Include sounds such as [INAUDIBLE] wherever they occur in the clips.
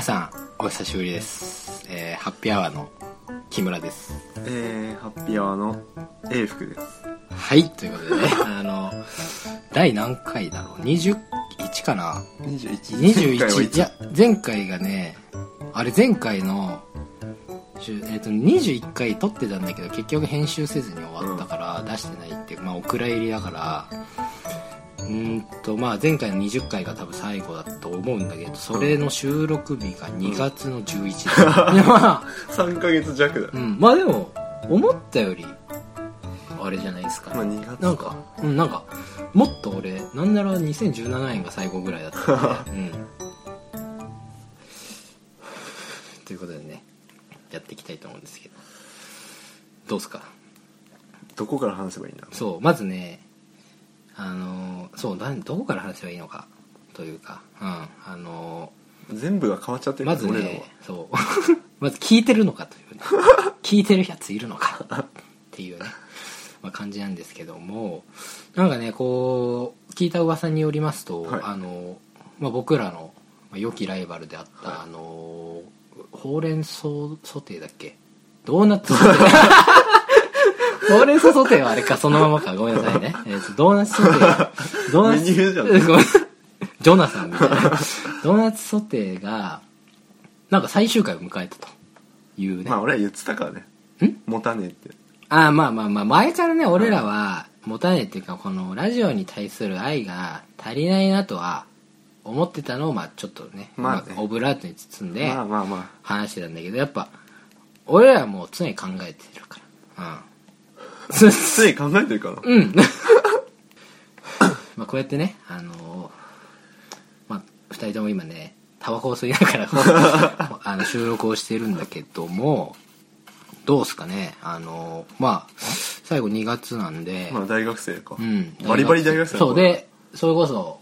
皆さんお久しぶりです、えーハッピーアワーの木村です。えー、ハッピーアワーの英福です。はいということでね [LAUGHS] あの第何回だろう？21かな？21。前回はい21つ？いや前回がねあれ前回のえっと21回撮ってたんだけど結局編集せずに終わったから出してないっていうまあお蔵入りだからうーんとまあ前回の20回が多分最後だと思うんだけどそれの収録日が2月の11日、でまあ3ヶ月弱だ。[LAUGHS] うん、まあでも思ったよりあれじゃないですか、まあ2月なんかうんなんかもっと俺なんなら2017年が最後ぐらいだったんで。[LAUGHS] うん。ということでねやっていきたいと思うんですけど。どうっすか？どこから話せばいいんだそうまずねあのーそうどこから話せばいいのかというかうんあの全部が変わっちゃってるーまずね。そう。[LAUGHS] まず聞いてるのかというね。[LAUGHS] 聞いてるやついるのかっていうね、まあ、感じなんですけどもなんかねこう聞いた噂によりますと、はい。あのまあ、僕らのまあ良きライバルであった、はい。あのほうれん草ソテーだっけ？ドーナツ。ソテーほうれん草ソテーはあれかそのままかごめんなさいね、えードーナツソテードーナツメニューじゃんごめんジョナサンみたいなドーナツソテーがなんか最終回を迎えたというね、まあ俺は言ってたからね。ん持たねえって。ああまあまあまあ前からね俺らは持たねえっていうかこのラジオに対する愛が足りないなとは思ってたのをまあちょっとね,、まあねオブラートに包んでまあまあまあ話してたんだけどやっぱ俺らはもう常に考えてるからうんあ。つい考えてるかなうん。[LAUGHS] まあこうやってね、あのーまあ二人とも今ね、タバコを吸いながら [LAUGHS] あの収録をしているんだけども、どうすかね、あのーまあ最後2月なんで、まあ大学生か。うん、バリバリ大学生そうで、それこそ、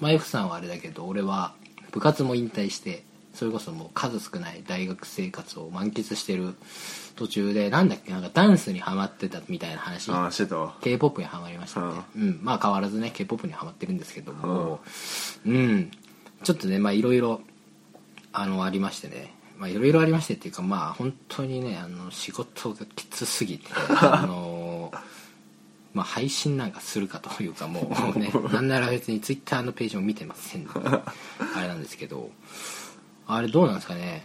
マイフさんはあれだけど、俺は部活も引退して、それこそもう数少ない大学生活を満喫してる途中で、なんだっけ、なんかダンスにハマってたみたいな話。ああ、してたわ。k p o p にハマりましたね、うん。まあ変わらずね k p o p にハマってるんですけども。うん、ちょっとねまあいろいろあのありましてね。まあいろいろありましてっていうかまあ本当にねあの仕事がきつすぎて [LAUGHS] あのまあ配信なんかするかというかもうね [LAUGHS] なんなら別に Twitter のページも見てませんのであれなんですけどあれどうなんですかね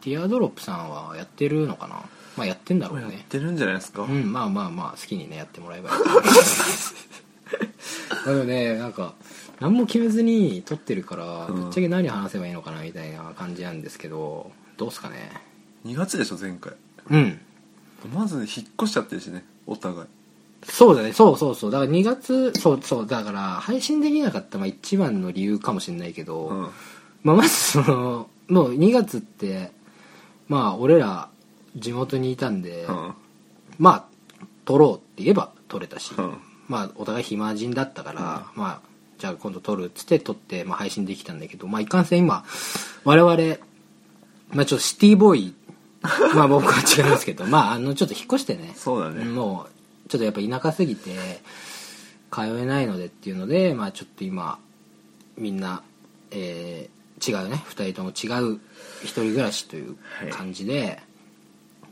ティアドロップさんはやってるのかなまあやってんだろうねやってるんじゃないですか？うんまあまあまあ好きにねやってもらえばいいと思いますでもねなんか何も決めずに撮ってるからうんぶっちゃけ何話せばいいのかなみたいな感じなんですけどどうっすかね ?2 月でしょ、前回。うんまず引っ越しちゃってるしね、お互い。そうだねそうそうそうだから2月そうそうだから配信できなかったまあ一番の理由かもしれないけど、うん。まあ、まずそのもう2月ってまあ俺ら地元にいたんで、うん。まあ撮ろうって言えば撮れたし、うんまあお互い暇人だったから、まあじゃあ今度撮るっつって撮って、まあ、配信できたんだけどまあいかんせん今我々まあちょっとシティボーイ [LAUGHS] まあ僕は違いますけどまああのちょっと引っ越してねそうだね。もうちょっとやっぱ田舎すぎて通えないのでっていうのでまあちょっと今みんな、えー違うね。2人とも違う一人暮らしという感じで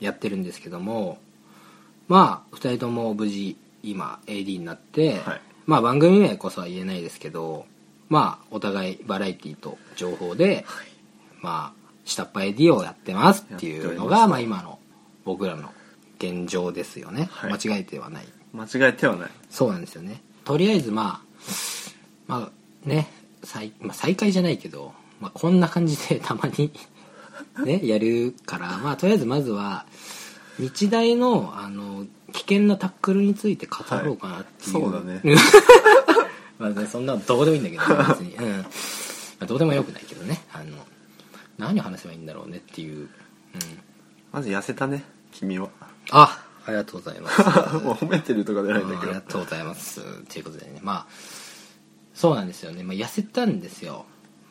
やってるんですけども、まあ2人とも無事今 AD になって、はい。まあ番組名こそは言えないですけどまあお互いバラエティと情報で、まあ下っ端 AD をやってますっていうのがやっております。まあ今の僕らの現状ですよね、はい。間違えてはない。間違えてはない。そうなんですよね。とりあえずまあまあね再,、まあ、再開じゃないけど、まあ、こんな感じでたまに [LAUGHS] ねやるからまあとりあえずまずは日大のあの危険なタックルについて語ろうかなっていう、はいそうだね。[LAUGHS] まあねそんなのどうでもいいんだけど別に、うん。まあ、どうでもよくないけどね。あの何を話せばいいんだろうねっていう、うん、まず痩せたね、君は。あありがとうございます。[LAUGHS] もう褒めてるとかじゃないんだあけど。りがとうございます。ということでね。まあそうなんですよね、まあ、痩せたんですよ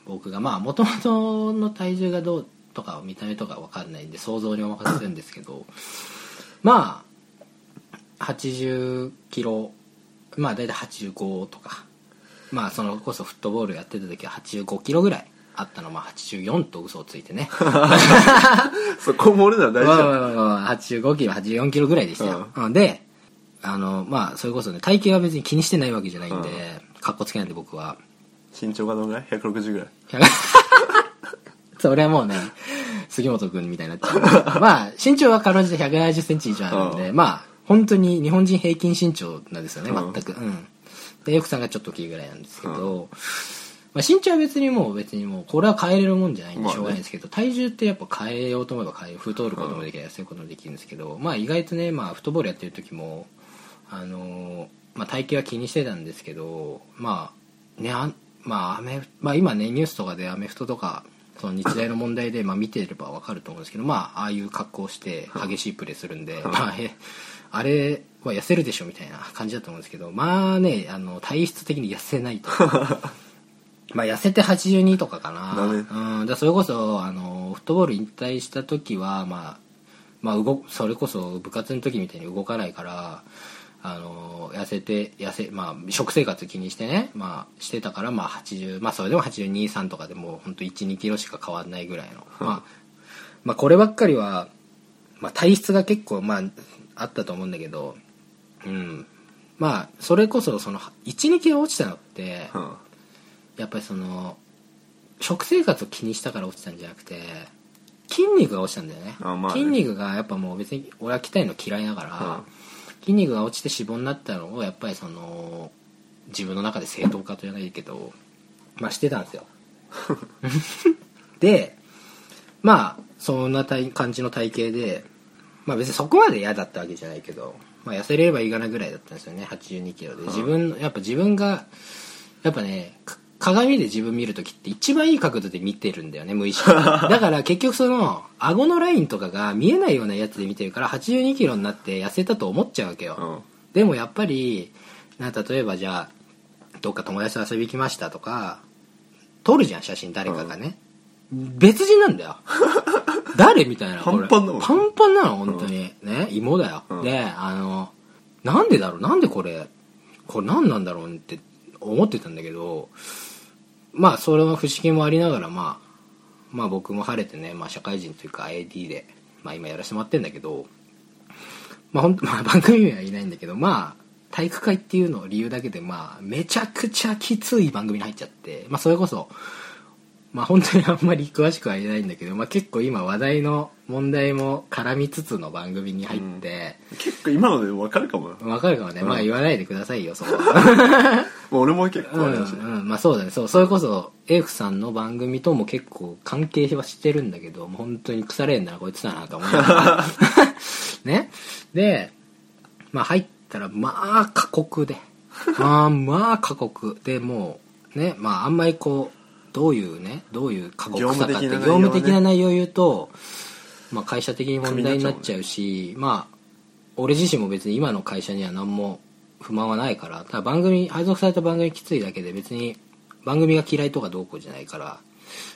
僕がまあもともとの体重がどうとか見た目とか分かんないんで想像にお任せするんですけどまあ80キロまあ大体85とかまあそのこそフットボールやってた時は85キロぐらいあったの。まあ84と嘘をついてね。[LAUGHS] そこも俺ら大まあ丈夫まあまあまあ85キロ84キロぐらいでしたよ、うん。であのまあそれこそね体型は別に気にしてないわけじゃないんで、かっこつけないんで僕は身長がどのぐらい ?160 ぐらい。[LAUGHS] それはもうね杉本君みたいになっちゃう。まあ身長はかろうじて1 7 0センチ以上あるんで、うまあ本当に日本人平均身長なんですよねうん。全く。うん。でよくさんがちょっと大きいぐらいなんですけど、まあ、身長は別にもう別にもうこれは変えれるもんじゃないんでしょうがないんですけど、体重ってやっぱ変えようと思えば変え太ることもできる痩せることもできるんですけど、まあ意外とね、まあ、フットボールやってる時もあのーまあ、体型は気にしてたんですけどまあねあまあアメまあ、今ねニュースとかでアメフトとかその日大の問題でまあ見てれば分かると思うんですけどまあああいう格好をして激しいプレーするんで、まあ、えあれは痩せるでしょみたいな感じだと思うんですけどまあねあの体質的に痩せないと。[LAUGHS] まあ痩せて82とかかな。うん、だそれこそあのフットボール引退した時はまあまあ動それこそ部活の時みたいに動かないからあの痩せて痩せまあ食生活気にしてねまあしてたからまあ80まあそれでも823とかでもう本当1 2キロしか変わんないぐらいの、まあまあこればっかりは、まあ、体質が結構まああったと思うんだけどうん。まあそれこそその1 2キロ落ちたのって、うん。やっぱりその食生活を気にしたから落ちたんじゃなくて筋肉が落ちたんだよね。あまあね。筋肉がやっぱもう別に俺は鍛えるの嫌いだから、筋肉が落ちて脂肪になったのをやっぱりその自分の中で正当化とじゃないけどまあしてたんですよ。[LAUGHS] でまあそんな体感じの体型でまあ別にそこまで嫌だったわけじゃないけど、まあ、痩せればいいかなぐらいだったんですよね。8 2キロで。自分やっぱ自分がやっぱねか鏡で自分見るときって一番いい角度で見てるんだよね無意識に。[LAUGHS] だから結局その顎のラインとかが見えないようなやつで見てるから8 2キロになって痩せたと思っちゃうわけよ、うん。でもやっぱりな例えばじゃあどっか友達と遊び行きましたとか撮るじゃん写真誰かがね、別人なんだよ。[LAUGHS] 誰みたいな。パンパンだもんパンパンなの本当に、ね芋だよ、うん。であのなんでだろう？なんでこれこれ何なんだろう？って思ってたんだけどまあそれの不思議もありながらまあまあ僕も晴れてね、まあ、社会人というか AD で、まあ、今やらせてもらってんだけどまあ本当まあ番組名はいないんだけどまあ体育会っていうのを理由だけでまあめちゃくちゃきつい番組に入っちゃってまあそれこそまあ本当にあんまり詳しくは言えないんだけど、まあ、結構今話題の問題も絡みつつの番組に入って、結構今ので分かるかもな。わかるかもね、うん。まあ言わないでくださいよそこは。[LAUGHS] もう俺も結うん構あれだし、うん、まあそうだね。そうそれこそエイフさんの番組とも結構関係はしてるんだけどもう本当に腐れんだなこいつだなと思いな。が [LAUGHS] らね。でまあ入ったらまあ過酷で。まあまあ過酷。でもうねまああんまりこうどういうねどういう過酷さかって業業務的な内容を言うと、まあ、会社的に問題になっちゃうしまあ俺自身も別に今の会社には何も不満はないからただ番組配属された番組きついだけで別に番組が嫌いとかどうこうじゃないから、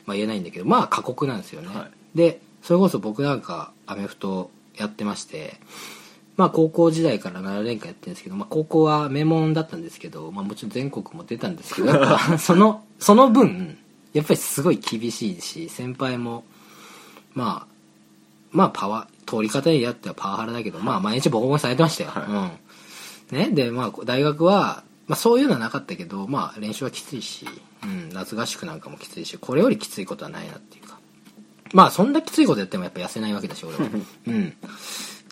まあ、言えないんだけどまあ過酷なんですよね、はでそれこそ僕なんかアメフトやってましてまあ高校時代から7年間やってるんですけど、まあ、高校は名門だったんですけど、まあ、もちろん全国も出たんですけど [LAUGHS] そのその分やっぱりすごい厳しいし先輩もまあまあパワー通り方にやってはパワハラだけど、まあ毎日ボコボコにされてましたよ、はうん。ねでまあ大学は、まあ、そういうのはなかったけどまあ練習はきついし、うん、夏合宿なんかもきついしこれよりきついことはないなっていうか。まあそんなきついことやってもやっぱ痩せないわけだし俺は。[LAUGHS] うん。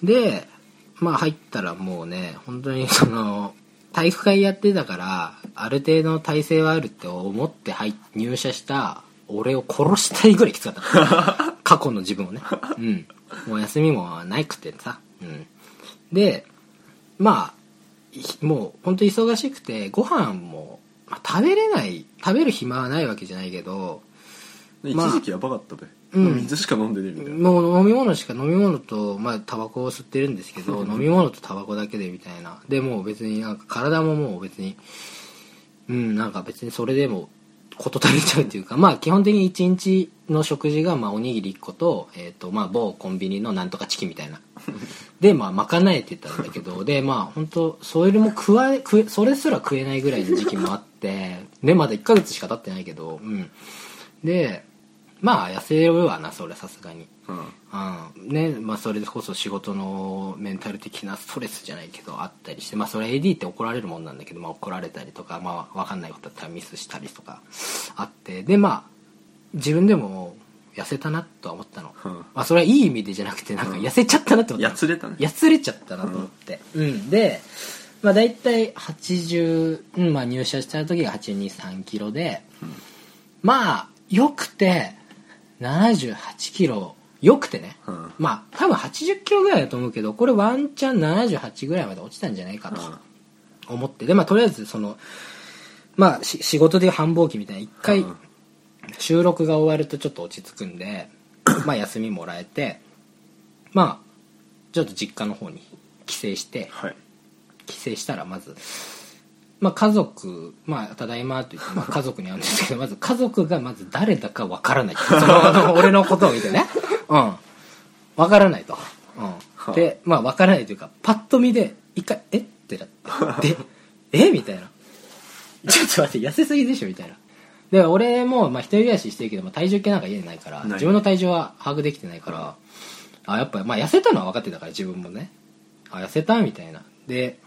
でまあ入ったらもうね本当にその体育会やってたからある程度の体制はあるって思って入入社した俺を殺したいぐらいきつかった。[LAUGHS] 過去の自分をね。うん。もう休みもないくてさ。うん。でまあいもう本当忙しくてご飯も、まあ、食べれない食べる暇はないわけじゃないけど一まあ時期やばかったべ、うん。水しか飲んでねえみたいな、もう飲み物しか飲み物とまあタバコを吸ってるんですけど飲み物とタバコだけでみたいな。でもう別になんか体ももう別にうんなんか別にそれでも事足りちゃうっていうかまあ基本的に一日の食事がまあおにぎり1個と,、えーとまあ、某コンビニのなんとかチキンみたいな。[LAUGHS] でまあ賄えてたんだけどでまあ本当それも食わ食えそれすら食えないぐらいの時期もあってでまだ1ヶ月しか経ってないけどうん。でまあ痩せるわなそれさすがに。うん。うん。ねまあそれこそ仕事のメンタル的なストレスじゃないけどあったりしてまあそれ AD って怒られるもんなんだけど、まあ、怒られたりとかまあ分かんないことだったらミスしたりとかあって。でまあ自分でも痩せたなとは思ったの、うん。まあそれはいい意味でじゃなくてなんか痩せちゃったなって思ったの。やつれたね。やつれちゃったなと思って。うん、でまあ大体80、うんまあ、入社した時が8 2 3キロで、まあよくて78キロよくてね、うん。まあ多分80キロぐらいだと思うけどこれワンチャン78ぐらいまで落ちたんじゃないかと思って。でまあとりあえずそのまあし仕事でいう繁忙期みたいな。一回うん。収録が終わるとちょっと落ち着くんで [COUGHS] まあ休みもらえてまあちょっと実家の方に帰省してはい。帰省したらまず、まあ、家族、まあ、ただいまと言って、まあ、家族に会うんですけど [LAUGHS] まず家族がまず誰だかわからないその俺のことを見てね。うん。わからないと、うん、でまあわからないというかパッと見で一回「え？っ?」てなって。で「[LAUGHS] え？みたいな「ちょっと待って痩せすぎでしょ」みたいな。で俺も、まあ、一人暮らししてるけど、まあ、体重計なんか家にないから自分の体重は把握できてないから、あやっぱ、まあ、痩せたのは分かってたから自分もね。あ痩せたみたいな。で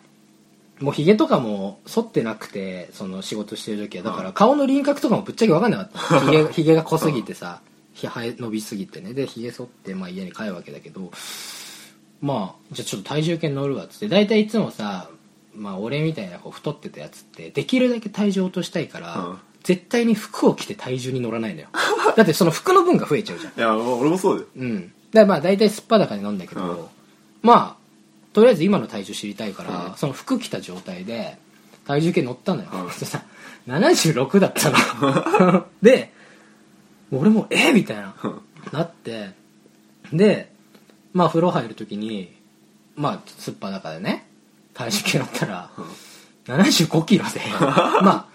もうヒゲとかも剃ってなくてその仕事してる時は。だから顔の輪郭とかもぶっちゃけ分かんなかった。[LAUGHS] ヒゲヒゲが濃すぎてさひ伸びすぎてね。でヒゲ剃って、まあ、家に帰るわけだけど。まあじゃあちょっと体重計乗るわっつって。大体いつもさまあ俺みたいなこう太ってたやつってできるだけ体重落としたいから、うん。絶対に服を着て体重に乗らないのよ。[LAUGHS] だってその服の分が増えちゃうじゃん。いや俺もそうだよ。うん。だからまあ大体すっぱだかに飲んだけど、うん。まあとりあえず今の体重知りたいから、うんその服着た状態で体重計乗ったのよ、うんそしたら76だったの。[LAUGHS] で俺もえみたいなうん。なってでまあ風呂入る時にまあすっぱだかでね体重計乗ったら75キロで [LAUGHS] まあ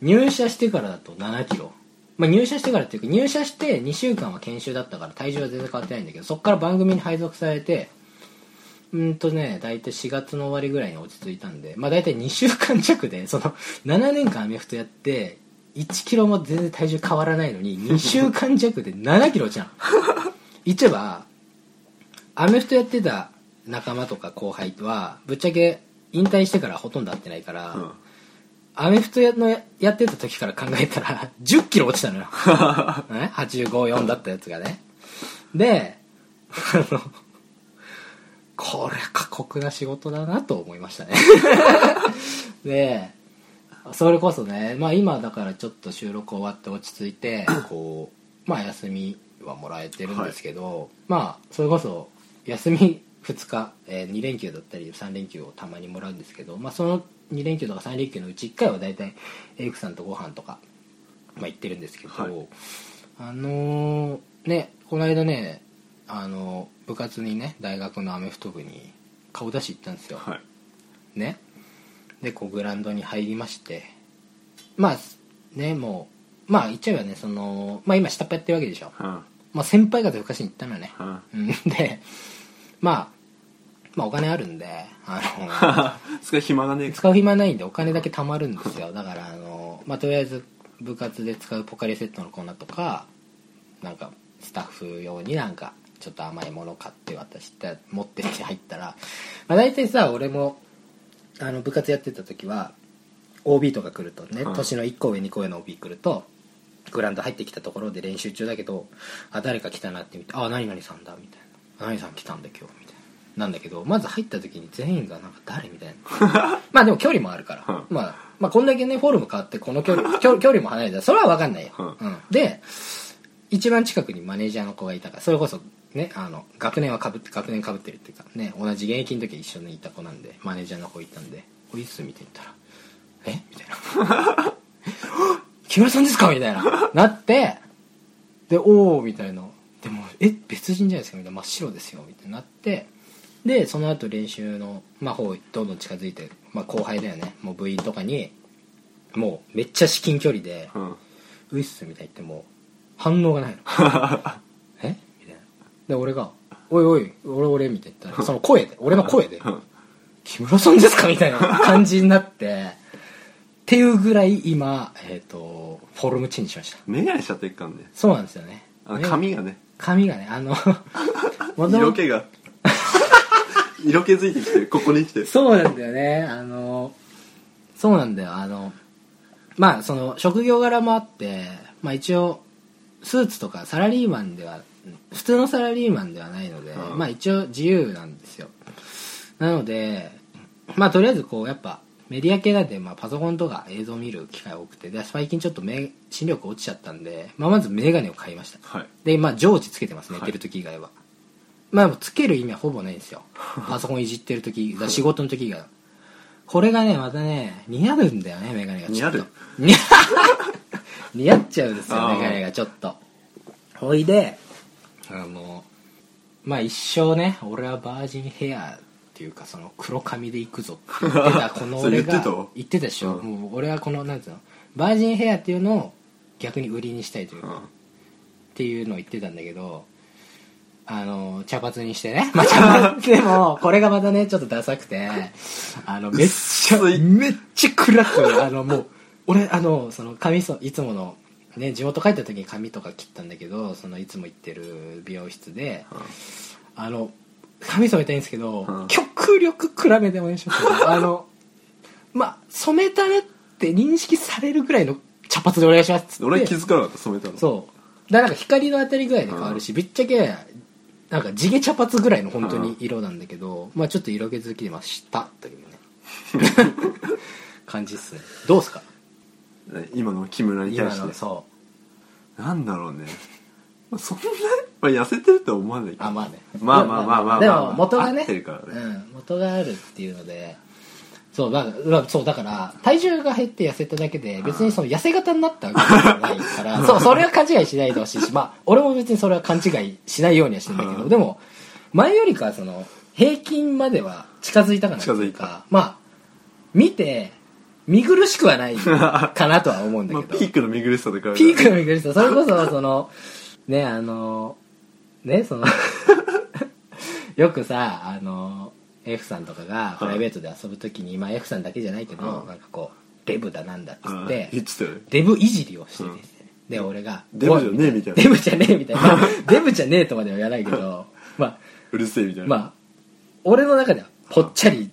入社してからだと7キロ。まあ入社してからっていうか入社して2週間は研修だったから体重は全然変わってないんだけどそこから番組に配属されてうんとね大体4月の終わりぐらいに落ち着いたんでまあ大体2週間弱でその7年間アメフトやって1キロも全然体重変わらないのに2週間弱で7キロじゃん。言っちゃえばアメフトやってた仲間とか後輩とはぶっちゃけ引退してからほとんど会ってないから、うん。アメフトやのややってた時から考えたら1 0キロ落ちたのよ。[LAUGHS] ね？854だったやつがね。であのこれ過酷な仕事だなと思いましたね。[LAUGHS] でそれこそねまあ今だからちょっと収録終わって落ち着いて [COUGHS] こうまあ休みはもらえてるんですけど、まあそれこそ休み2日、え2連休だったり3連休をたまにもらうんですけど、まあ、その2連休とか3連休のうち1回は大体エイクさんとご飯とか、まあ、行ってるんですけど、はい。あのーねこの間ねあの部活にね大学のアメフト部に顔出し行ったんですよ、はい。ね。でこうグラウンドに入りまして。まあねもうまあ言っちゃえばねそのまあ今下っ端やってるわけでしょ、うんまあ、先輩方昔に行ったのよね、うんうん。でまあまあお金あるんであの [LAUGHS] 使う暇がね使う暇ないんでお金だけ貯まるんですよ。だからあの、まあ、とりあえず部活で使うポカリセットの粉とかなんかスタッフ用になんかちょっと甘いもの買って渡して持ってって入ったら、まあ、大体さ俺もあの部活やってた時は OB とか来るとね、うん。年の1個上2個上の OB 来るとグラウンド入ってきたところで練習中だけどあ誰か来たなって見て「あ何々さんだ」みたいな「何々さん来たんだ今日」みたいな。なんだけどまず入った時に全員がなんか誰みたいな。[LAUGHS] まあでも距離もあるから、うん。まあ、まあこんだけねフォルム変わってこの距離 [LAUGHS] 距距離も離れたらそれは分かんないよ、うん。うん。で一番近くにマネージャーの子がいたからそれこそねあの学年はかぶって学年かぶってるっていうかね同じ現役の時一緒にいた子なんでマネージャーの子いたんで「おいっす」みたいな言ったら「え？みたいな「[LAUGHS] 木村さんですか?」みたいな。なってで「おお」みたいな。でも「え？別人じゃないですか」みたいな「真っ白ですよ」みたいになってでその後練習の、まあ、方どんどん近づいて、まあ、後輩だよね。もう部員とかにもうめっちゃ至近距離でうん「ういっす」みたいっても反応がないの [LAUGHS] で俺が「おいおい俺俺」みたいな。言ったらその声で俺の声でうん「木村さんですか?」みたいな感じになってっていうぐらい今、えー、とフォルムチェンジしました。メガネしちゃってっかんね。そうなんですよね。髪がね。髪がねあの [LAUGHS] 色気が。[LAUGHS] 色気づいてきてるここに来て。そうなんだよね。あのそうなんだよ。あのまあその職業柄もあってまあ一応スーツとかサラリーマンでは普通のサラリーマンではないので、うん。まあ一応自由なんですよ。なのでまあとりあえずこうやっぱメディア系なんで、まあ、パソコンとか映像見る機会多くてで最近ちょっと目視力落ちちゃったんで、まあ、まず眼鏡を買いました。はい。でまあ常時つけてます寝はい。てる時以外は、まあつける意味はほぼないんですよ。[LAUGHS] パソコンいじってる時だから仕事の時以外はこれがねまたね似合うんだよね眼鏡が。ちょっと。似合 [LAUGHS] 似合っちゃうんですよあー。眼鏡がちょっと。ほいであのまあ一生ね俺はバージンヘアっていうかその黒髪で行くぞって言ってた [LAUGHS] この俺が言ってた？でしょ、うん。もう俺はこのなんつうの？バージンヘアっていうのを逆に売りにしたいというか、うん。っていうのを言ってたんだけどあの茶髪にしてね、[LAUGHS] まあ、茶髪 [LAUGHS] でもこれがまたねちょっとダサくてあのめっちゃめっちゃ暗くあのもう俺あのその髪そいつものね地元帰った時に髪とか切ったんだけどそのいつも行ってる美容室であの髪染めたいんですけど、うん。極力暗めでお願いしますあのまあ染めたねって認識されるぐらいの茶髪でお願いしますっつって。俺気づかなかった染めたの。そう。だからなんか光の当たり具合で変わるし、ぶっちゃけなんか地毛茶髪ぐらいの本当に色なんだけど、まあちょっと色気づきましたというね。[LAUGHS] 感じっすね。どうっすか？今の木村に今対して。のそなんだろうね。まあそんな、まあ、痩せてるとは思わないけあまあね。まあまあまあまあでまあ。も元がね合ってるからね。うん、元があるっていうので。そうだからそうだから体重が減って痩せただけで別にその痩せ型になったわけじゃないから。[LAUGHS] そうそれは勘違いしないでほしいしまあ俺も別にそれは勘違いしないようにはしてんだけどでも前よりかはその平均までは近づいたかなっていう近づいかまあ見て見苦しくはない [LAUGHS] かなとは思うんだまあ、けど、ピークの見苦しさでから。ピークの見苦しさ。それこそその [LAUGHS] ねあのねその [LAUGHS] よくさあの F さんとかがプライベートで遊ぶ時に、まあ F さんだけじゃないけど、うんなんかこうデブだなんだっつうんって、デブいじりをしてて、うん。で俺がデブじゃねえみたいな。デブじゃねえみたいな、まあデブじゃねえとまでは言わないけどまあうるせえみたいな、まあ俺の中ではぽっちゃり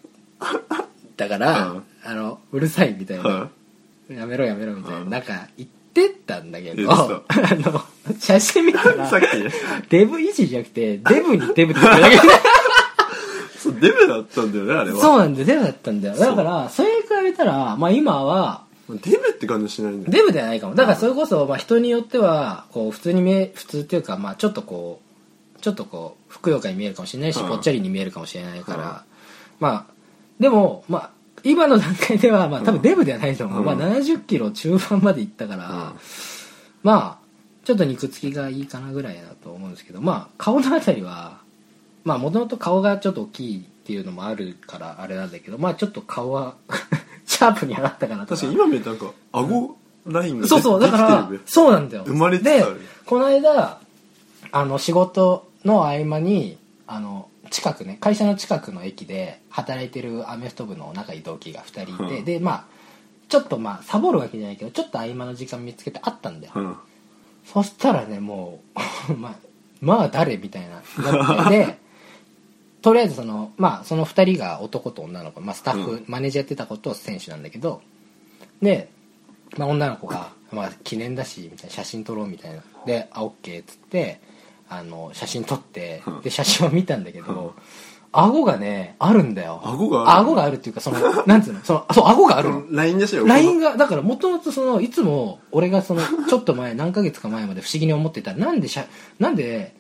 だから、うんあのうるさいみたいな、はいやめろやめろみたいな、うん。なんか言ってたんだけど言あの写真見たら [LAUGHS] さっき。ねデブいじりじゃなくてデブにデブって言ってるだけ [LAUGHS] そうデブだったんだよねあれは。そうなんだよ。デブだったんだよ。だからそれに比べたらまあ今はデブって感じしないんだ。よデブではないかも。だからそれこそまあ人によってはこう普通に見え普通っていうかまあちょっとこうちょっとこうふくよかに見えるかもしれないし、うん。ぽっちゃりに見えるかもしれないから、うん。まあでもまあ今の段階ではまあ多分デブではないと思う、うん。まあ70キロ中盤までいったから、うん。まあちょっと肉付きがいいかなぐらいだと思うんですけどまあ顔のあたりはまあもともと顔がちょっと大きいっていうのもあるからあれなんだけどまあちょっと顔は [LAUGHS] シャープにはなったかなと確かに今見るとなんか顎ラインがそうそう、だからそうなんだよ。生まれつつあでる、この間、あの、仕事の合間に、あの、近くね、会社の近くの駅で働いてるアメフト部の仲いい同期が2人いて、うんで、まあ、ちょっとまあ、サボるわけじゃないけど、ちょっと合間の時間見つけてあったんだよ。うんそしたらね、もう、[LAUGHS] まあ、まあ誰みたいな。なってで、とりあえずその、まあ、その二人が男と女の子、まあ、スタッフ、うんマネージャーやってた子と選手なんだけど、で、まあ、女の子が、まあ、記念だし、みたいな、写真撮ろうみたいな。で、あ、オッケーっつって、あの、写真撮ってうん、で、写真を見たんだけど、うん。顎がね、あるんだよ。顎がある顎があるっていうか、その、なんつうの、その、そう、顎があるの。[LAUGHS] ラインでしょ？LINE がだからもともとそのいつも俺がそのちょっと前何ヶ月か前まで不思議に思ってた。なんでしゃなんで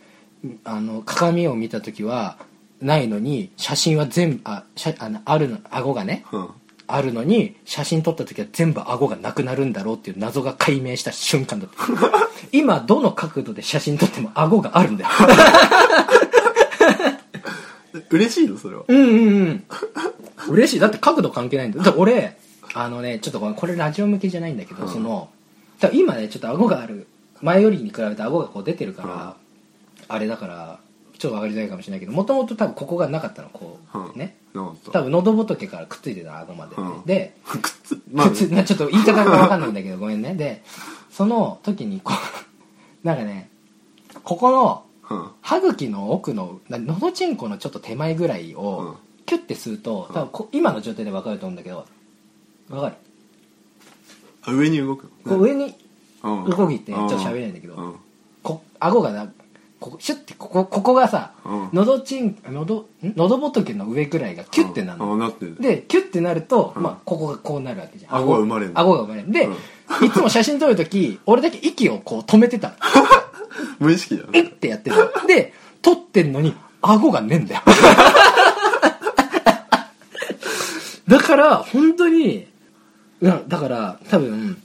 あの鏡を見た時はないのに写真は全部あしゃあのあるの顎がね。うんあるのに写真撮った時は全部顎がなくなるんだろうっていう謎が解明した瞬間だった。[LAUGHS] 今どの角度で写真撮っても顎があるんだよ。[LAUGHS] 嬉しいのそれは。うんうんうん。[LAUGHS] 嬉しい。だって角度関係ないんだよ。だ俺あのねちょっとこれラジオ向けじゃないんだけど、うん。その今ねちょっと顎がある。前よりに比べて顎がこう出てるから、あれだからちょっと分かりづらいかもしれないけどもともと多分ここがなかったのこう、うんね。多分喉仏からくっついてた顎まで、うんで [LAUGHS] くっつまあ。ちょっと言い方が分かんないんだけどごめんね。でその時にこう [LAUGHS] なんかねここのうん歯茎の奥のなのどちんこのちょっと手前ぐらいうんをキュッて吸うと多分こ今の状態で分かると思うんだけど分かる？あ上に動く。こう上にうん。動きってちょっと喋れないんだけどこ顎がなここシュッてここここがさうん。のどちんのどん？のど仏の上ぐらいがキュッてなるの。あなってる。でキュッてなると、うん。まあ、ここがこうなるわけじゃん。顎が生まれるの。顎が生まれる。で、うん。いつも写真撮るとき俺だけ息をこう止めてた。の [LAUGHS] 無意識だよえっ？てやってるの。で撮ってんのに顎がねえんだよ。[LAUGHS] だから本当になだから多分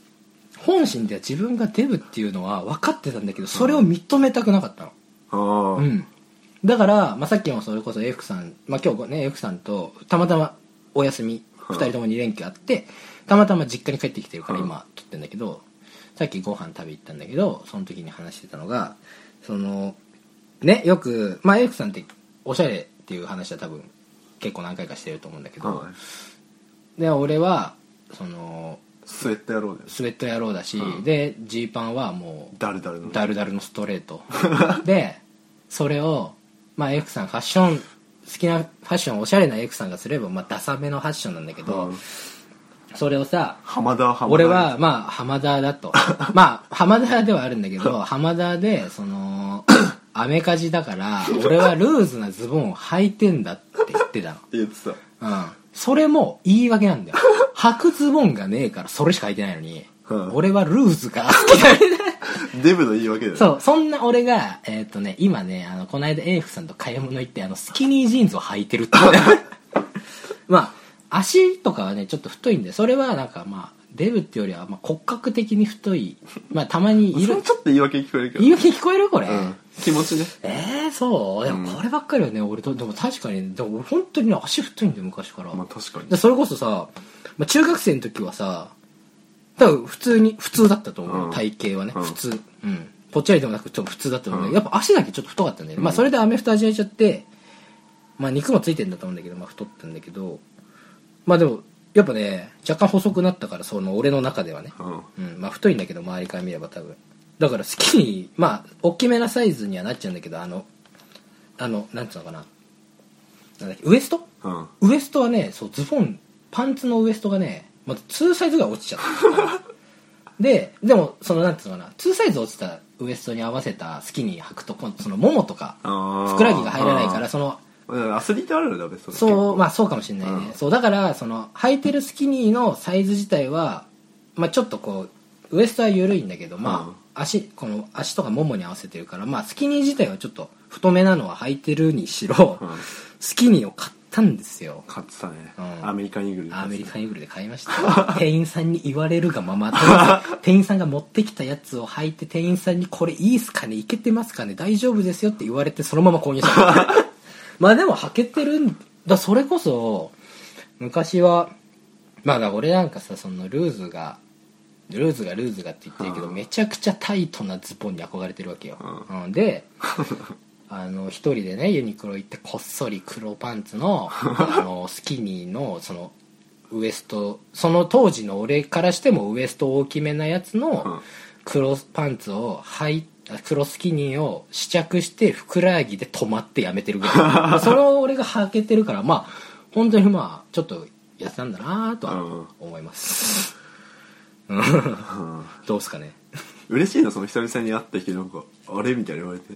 本心では自分がデブっていうのは分かってたんだけどそれを認めたくなかったのうん、だから、まあ、さっきもそれこそ F さん、まあ、今日ね F さんとたまたまお休みはい。2人とも2連休あってたまたま実家に帰ってきてるからはい。今撮ってんだけどさっきご飯食べ行ったんだけどその時に話してたのがそのねよく、まあ、F さんっておしゃれっていう話は多分結構何回かしてると思うんだけど、はい。で俺はそのスウェット野郎だよスウェット野郎だし、うん。でジーパンはもうダルダルの。ダルダルのストレート。[LAUGHS] でそれをまあ F さんファッション好きなファッションおしゃれな F さんがすればまあダサめのファッションなんだけど、うん。それをさ浜田浜田俺はまあ浜田だと。[LAUGHS] まあ浜田ではあるんだけど浜田でその [COUGHS] アメカジだから俺はルーズなズボンを履いてんだって言ってたの。言ってた。うん。それも言い訳なんだよ。[LAUGHS] 履くズボンがねえからそれしか履いてないのに、うん俺はルーズが [LAUGHS] デブの言い訳だよそう、そんな俺が、えっ、とね、今ね、あの、この間エイフさんと買い物行って、あの、スキニージーンズを履いてるって。[LAUGHS] まあ、足とかはね、ちょっと太いんで、それはなんかまあ、デブっていうよりは、まあ、骨格的に太い。まあ、たまにいる [LAUGHS] それ。ちょっと言い訳聞こえるけど言い訳聞こえるこれ。うん気持ちねえー、そうでもこればっかりはね、俺と、でも確かに、でも俺本当にね、足太いんだよ、昔から。まあ確かにでそれこそさ、まあ、中学生の時はさ多分普通に普通だったと思う、うん。体型はね、うん。普通。うん。ぽっちゃりでもなくちょっと普通だったと思う、うん。やっぱ足だけちょっと太かったんだよね、まあそれでアメフト味わえちゃってまあ肉もついてんだと思うんだけど、まあ、太ったんだけどまあでもやっぱね若干細くなったからその俺の中ではね。うん。うん。まあ太いんだけど周りから見れば多分。だから好きにまあ大きめなサイズにはなっちゃうんだけどあのあのなんつうのかな。なんだっけウエスト？うん。ウエストはねそうズボンパンツのウエストがねまず2サイズぐらい落ちちゃった。[LAUGHS] ででもそのなんていうのかな。2サイズ落ちたウエストに合わせたスキニー履くとそのももとかふくらはぎが入らないからそのうんアスリートあるんだべそれ。そうまあそうかもしれないね、うん。そうだからその履いてるスキニーのサイズ自体はまあちょっとこうウエストは緩いんだけどまあ、うん。足この足とかももに合わせてるからまあスキニー自体はちょっと太めなのは履いてるにしろ、うん。スキニーを買ったんですよ。買ってたね。うん。アメリカンイーグルアメリカンイーグルで買いました。よ [LAUGHS] 店員さんに言われるがまま。[LAUGHS] 店員さんが持ってきたやつを履いて店員さんに「これいいっすかね？いけてますかね大丈夫ですよ」って言われてそのまま購入した。[LAUGHS] まあでも履けてるんだ。それこそ昔はまあだから俺なんかさそのルーズがルーズがルーズがって言ってるけど、うん。めちゃくちゃタイトなズボンに憧れてるわけよ、ううん。であの一人でねユニクロ行ってこっそり黒パンツの [LAUGHS] あのスキニーのそのウエストその当時の俺からしてもウエスト大きめなやつうん。の黒パンツを履いあ黒スキニーを試着してふくらはぎで止まってやめてるぐらい。[LAUGHS] それを俺が履けてるからまあ本当にまあちょっとやってたんだなとは思います、うん。う [LAUGHS] んどうっすかね。嬉しいなその久々に会った人になんかあれ？みたいに言われて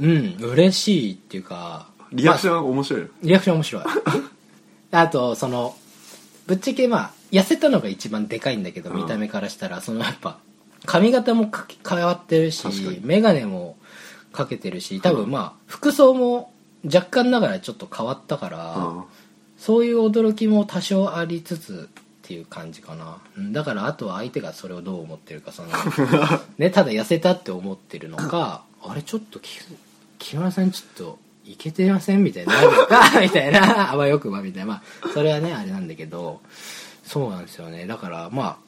うん嬉しいっていうかリアクションが面白いよ。リアクション面白い。[LAUGHS] あとそのぶっちゃけまあ痩せたのが一番でかいんだけど、うん。見た目からしたらそのやっぱ髪型もか変わってるし眼鏡もかけてるし多分まあ服装も若干ながらちょっと変わったから、うん。そういう驚きも多少ありつつっていう感じかな。うんだからあとは相手がそれをどう思ってるかその [LAUGHS] ねただ痩せたって思ってるのかあれちょっとき木村さんちょっといけてません？みたいになか？[LAUGHS] みたいな。あわよくばみたいな。まあそれはねあれなんだけど。そうなんですよね。だからま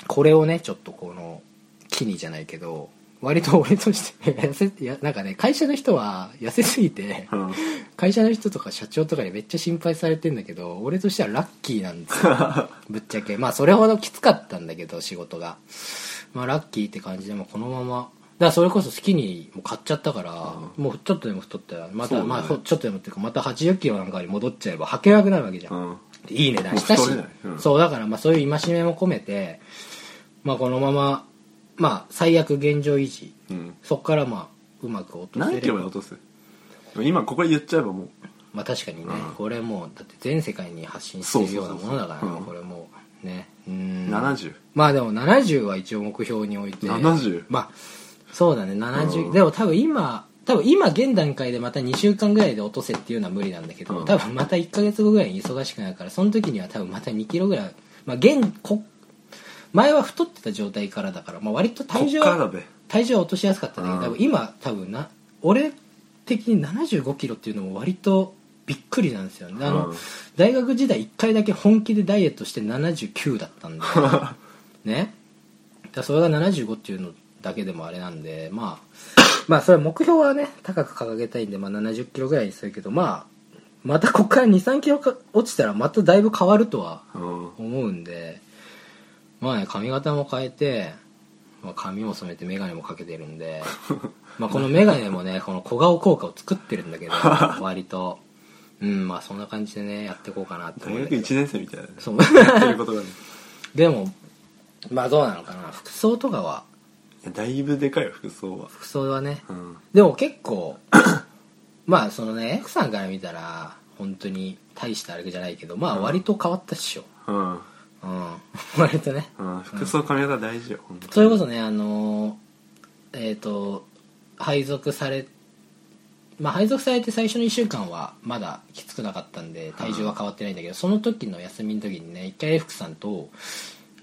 あこれをねちょっとこの木にじゃないけど割と俺として痩せいやなんかね会社の人は痩せすぎてうん。会社の人とか社長とかにめっちゃ心配されてんだけど俺としてはラッキーなんですよ。[LAUGHS] ぶっちゃけ。まあそれほどきつかったんだけど仕事が。まあラッキーって感じでもこのままからそれこそスキニーも買っちゃったから、もうちょっとでも太ったらまた、そうだね。まあほちょっとでもっていうかまた8 0キロなんかに戻っちゃえば履けなくなるわけじゃん、うん。いい値段したし、もう太れない。うん。そうだからまあそういう戒めも込めてまあこのまままあ最悪現状維持。うん。そこからまあうまく落とせ何キロまで落とす？今ここで言っちゃえばもう。まあ確かにね、うん。これもうだって全世界に発信してるようなものだからそうそうそう。そううんこれもうね。うん。70まあでも70は一応目標に置いて。70まあそうだね。70、うん。でも多分今多分今現段階でまた2週間ぐらいで落とせっていうのは無理なんだけど、うん。多分また1ヶ月後ぐらいに忙しくなるからその時には多分また2キロぐらいまあ現こ前は太ってた状態からだから、まあ、割と体重はこっからだべ。体重は落としやすかったんだけどうん。多分今多分な俺的に7 5キロっていうのも割とびっくりなんですよね。あの、うん。大学時代1回だけ本気でダイエットして79だったんで [LAUGHS] ね。だからそれが75っていうのだけでもあれなんでまあ [COUGHS] まあそれは目標はね高く掲げたいんで、まあ、70キロぐらいにするけどまあまたここから23キロか落ちたらまただいぶ変わるとはうん。思うんでまあね髪型も変えて、まあ、髪も染めて眼鏡もかけてるんで [LAUGHS] まあこの眼鏡もねこの小顔効果を作ってるんだけど [LAUGHS] 割と。うんまあそんな感じでねやっていこうかなって思大学うんだけど1年生みたいなね。そう。やってることがね。でもまあどうなのかな。服装とかはだいぶでかいよ服装は。服装はね。うん。でも結構 [COUGHS] まあそのね F さんから見たら本当に大したあれじゃないけどまあ割と変わったっしょ。うん。うん。[LAUGHS] 割とね。うん。服装髪型大事よ本当に。それこそねあのえっ、と配属されまあ配属されて最初の1週間はまだきつくなかったんで体重は変わってないんだけどその時の休みの時にね一回福さんと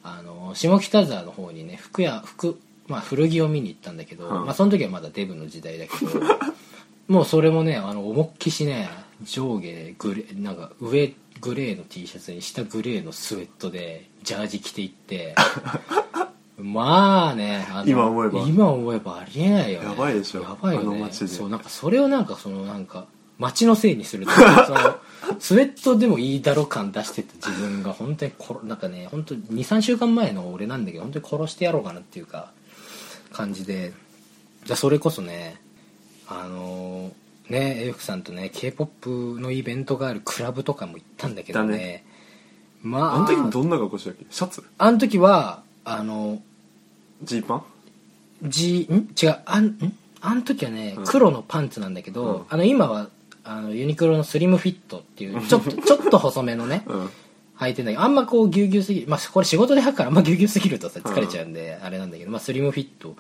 あの下北沢の方にね服や服、まあ、古着を見に行ったんだけど、うん。まあ、その時はまだデブの時代だけど [LAUGHS] もうそれもねあの思いっきしね上下グレーなんか上グレーの T シャツに下グレーのスウェットでジャージ着ていって [LAUGHS] まあねあの今思えば。今思えばありえないよね。やばいでしょ。やばいよね。あの街で。そうなんかそれをなんかそのなんか街のせいにするとか [LAUGHS] そのスウェットでもいいだろ感出してた自分が本当にこなんかね本当23週間前の俺なんだけど本当に殺してやろうかなっていうか感じで。じゃあそれこそねあのねエフさんとね k p o p のイベントがあるクラブとかも行ったんだけどね。だね。まああの時どんな格好したっけ？シャツ？あの時はあのジーパン？G ん？違うあんん？あの時はね、うん。黒のパンツなんだけど、うん。あの今はあのユニクロのスリムフィットっていうちょっとちょっと細めのねうん履いてんだけどあんまこうギュうギュうすぎまあこれ仕事で履くからあんまギュうギュうすぎるとさ疲れちゃうんで、あれなんだけどまあスリムフィット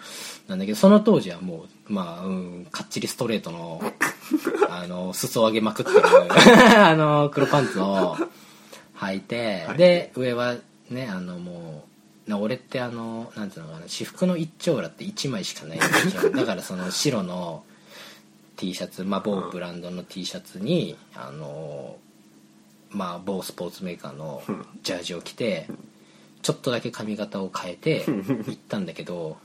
なんだけどその当時はもうまあうんかっちりストレートの [LAUGHS] あの裾上げまくってる [LAUGHS] あの黒パンツを履いて、はい。で上はねあのもうな俺ってあのなんていうのかな私服の一丁羅って1枚しかない [LAUGHS] だからその白の T シャツまあ某ブランドの T シャツにあのまあ某スポーツメーカーのジャージを着てちょっとだけ髪型を変えて行ったんだけど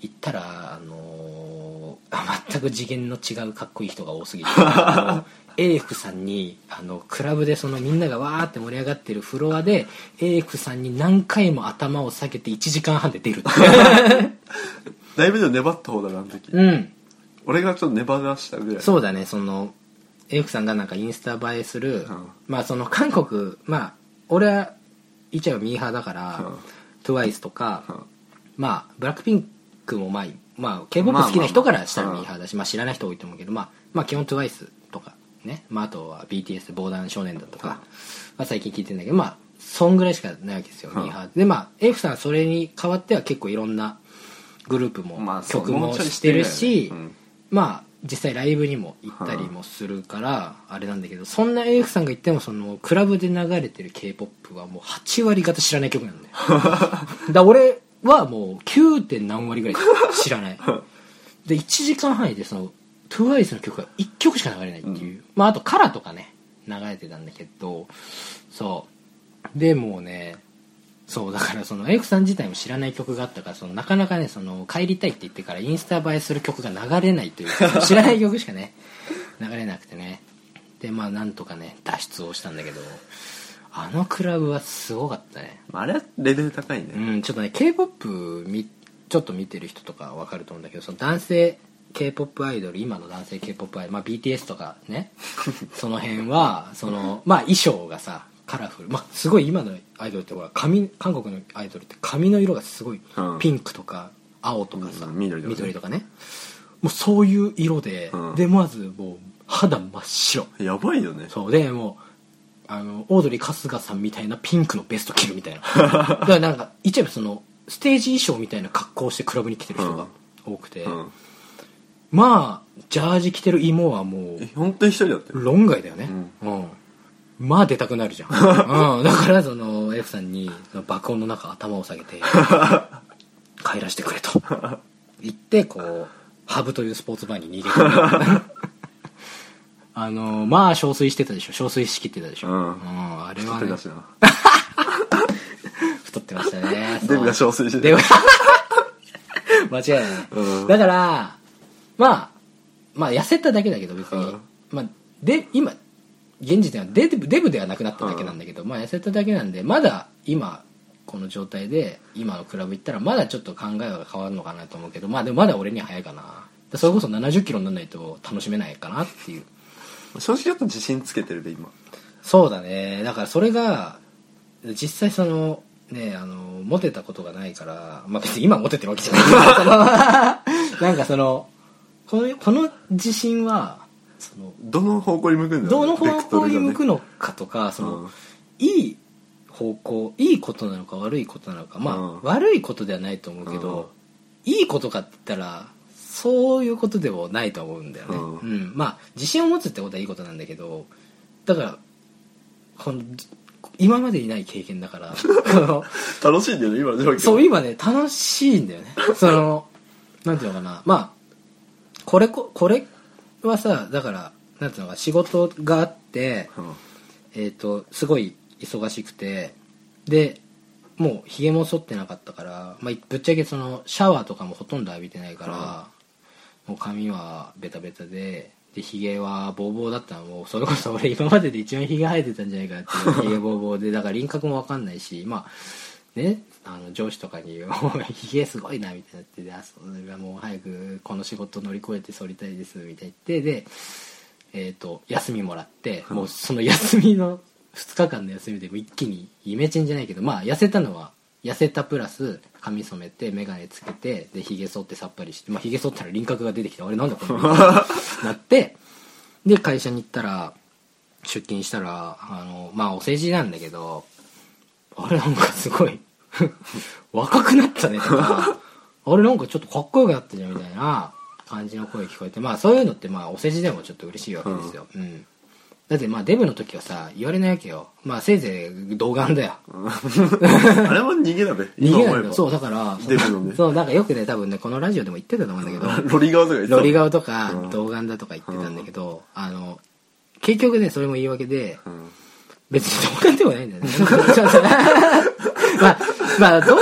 行ったらあのあ全く次元の違うかっこいい人が多すぎて。[LAUGHS] あの AF さんにあのクラブでそのみんながわーって盛り上がってるフロアで AF さんに何回も頭を下げて1時間半で出る [LAUGHS] だいぶでも粘った方だなあの時。うん。俺がちょっと粘らしたぐらい。そうだねその AF さんがなんかインスタ映えする、ん。まあその韓国まあ俺は言っちゃえばミーハーだから、うん。TWICE とか、うん。まあブラックピンクもまあ、まあ、k p o p 好きな人からしたらミーハーだし、まあ、知らない人多いと思うけど、まあ、まあ基本 TWICE とかね、まあ、あとは BTS 防弾少年団とか、まあ、最近聞いてんだけどまあそんぐらいしかないわけですよ、うん。ミーハーでまあ AF さんはそれに代わっては結構いろんなグループも、まあそう曲ももうちょいしてるし、うん。まあ実際ライブにも行ったりもするから、あれなんだけどそんな AF さんが言ってもそのクラブで流れてる k p o p はもう8割方知らない曲なんだよ。[LAUGHS] だ俺はもう 9. 点何割ぐらい知らない。で1時間半でその TWICE の曲が1曲しか流れないっていう、まああとカラーとかね流れてたんだけどそう。でもうねそうだからその AF さん自体も知らない曲があったからそのなかなかねその帰りたいって言ってからインスタ映えする曲が流れないというか [LAUGHS] 知らない曲しかね流れなくてね。でまあなんとかね脱出をしたんだけどあのクラブはすごかったね。まああれはレベル高いね。うんちょっとね k p o p みちょっと見てる人とかわかると思うんだけどその男性 k p o p アイドル今の男性 k p o p アイドル、まあ、BTS とかね [LAUGHS] その辺はその、まあ、衣装がさカラフル、まあ、すごい今のアイドルってほら髪韓国のアイドルって髪の色がすごい、うん。ピンクとか青とかさ、うん緑とかね。ね。もうそういう色で、うん。でまずもう肌真っ白。やばいよね。そう。でもうあのオードリー春日さんみたいなピンクのベスト着るみたいな。[LAUGHS] だからなんか一部そのステージ衣装みたいな格好をしてクラブに来てる人が多くて、うん。まあジャージ着てる芋はもえ本当に一人だったよ。う論外だよね。うん、まあ出たくなるじゃん、うん、だからその F さんにその爆音の中頭を下げて帰らせてくれと。言ってこうハブというスポーツバーに逃げ込むあのまあ憔悴してたでしょ。憔悴しきってたでしょ、うん。あれはね。太ってま [LAUGHS] したね。デブが憔悴してデブ。[LAUGHS] 間違いない、うん。だからまあまあ痩せただけだけど別に、うん。まあで今現時点はデブデブではなくなっただけなんだけど、まあ痩せただけなんでまだ今この状態で今のクラブ行ったらまだちょっと考えが変わるのかなと思うけどまあでもまだ俺には早いかな。それこそ7 0キロにならないと楽しめないかなっていう。正直ちょっと自信つけてるで今。そうだね。だからそれが実際そのねあのモテたことがないからまあ別に今モテてるわけじゃないけどなんかそのこのこの自信はそのどの方向に向くんだろどのうね方向に向くののかとかその、うん。いい方向いいことなのか悪いことなのかまあ、うん。悪いことではないと思うけど、いいことかって言ったらそういうことでもないと思うんだよね、うん。うん。まあ自信を持つってことはいいことなんだけどだからこの今までにない経験だから [LAUGHS] 楽しいんだよね今のそう今ね楽しいんだよね。そのなんていうのかな。まあこれここれはさだからなんていうのか仕事があってうん。えっ、とすごい忙しくてでもうひげも剃ってなかったから、まあ、ぶっちゃけそのシャワーとかもほとんど浴びてないから、もう髪はベタベタででひげはボーボーだったの。もうそれこそ [LAUGHS] 俺今までで一番ひげ生えてたんじゃないかっていうひげボーボーでだから輪郭も分かんないしまあねあの上司とかに「おいひげすごいな」みたいにな。ってそれはもう早くこの仕事乗り越えて剃りたいですみたいに言ってでえー、と休みもらって、もうその休みの2日間の休みでもう一気にイメチェンじゃないけどまあ痩せたのは痩せたプラス髪染めて眼鏡つけてでひげ剃ってさっぱりしてまあひげ剃ったら輪郭が出てきてあれなんだこのなってで会社に行ったら出勤したらあのまあお世辞なんだけどあれなんかすごい [LAUGHS] 若くなったねとかあれなんかちょっとかっこよくなったじゃんみたいな感じの声聞こえてまあそういうのってまあお世辞でもちょっと嬉しいわけですよ、うん。だってまあデブの時はさ言われないわけよ。まあせいぜい童顔だよ。あれも逃げだべ逃げなんだよそうだからデブのね。そうなんかよくね多分ねこのラジオでも言ってたと思うんだけど。[LAUGHS] ロリ顔とか言ってたロリ顔とかうん童顔だとか言ってたんだけど、あの結局ねそれも言い訳でうん別に童顔でもないんだよね。[LAUGHS] まあまあ童顔っ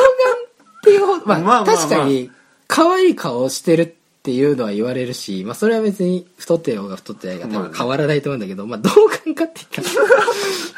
ていうほどまあ、まあまあまあ。確かに可愛い顔をしてるっていうのは言われるし、まあ、それは別に太ってようが太ってないが多分変わらないと思うんだけど、まあ、童顔かって言ったら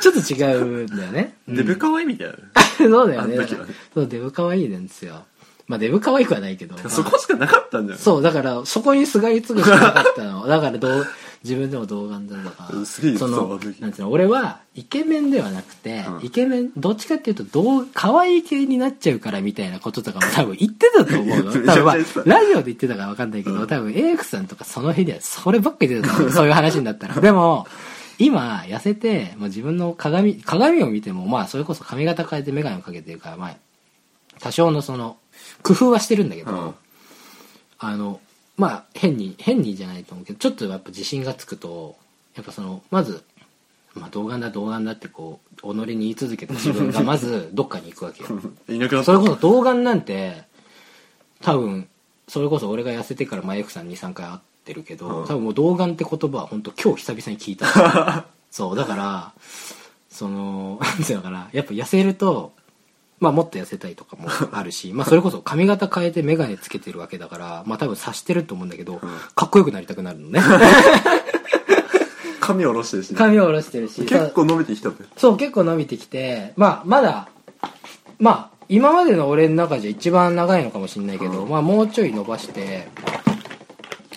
ちょっと違うんだよね、う [LAUGHS] んデブ可愛いみたいな。そうだよね。あの時はね。そうデブ可愛いなんですよ。まあデブ可愛くはないけど、まあそこしかなかったんじゃんそう、だから、そこにすがりつくしかなかったの。だから、どう、自分でも童顔だとかそのなんていうの、俺は、イケメンではなくて、うんイケメン、どっちかっていうと、どう、可愛い系になっちゃうからみたいなこととかも多分言ってたと思うの。[LAUGHS] 多分まあラジオで言ってたかわかんないけど、多分、エイクさんとかその辺ではそればっかり言ってたと思う。[LAUGHS] そういう話になったら。でも、今、痩せて、もう自分の鏡、鏡を見ても、まあ、それこそ髪型変えて眼鏡をかけてるから、まあ、多少のその、工夫はしてるんだけど、うんあのまあ変に変にじゃないと思うけどちょっとやっぱ自信がつくとやっぱそのまず、まあ、童顔だ童顔だってこう己に言い続けた自分がまずどっかに行くわけよ。[LAUGHS] いなくなった。それこそ童顔なんて多分それこそ俺が痩せてからマイクさん23回会ってるけど、うん。多分もう童顔って言葉は本当今日久々に聞いた。[LAUGHS] そうだからそのなんていうのかな。やっぱ痩せるとまあもっと痩せたいとかも [LAUGHS] あるしまあそれこそ髪型変えて眼鏡つけてるわけだからまあ多分察してると思うんだけど、かっこよくなりたくなるのね。[LAUGHS] 髪下ろしてるしね。髪を下ろしてるし結構伸びてきたべそう結構伸びてきてまあまだまあ今までの俺の中じゃ一番長いのかもしれないけど、うん。まあもうちょい伸ばして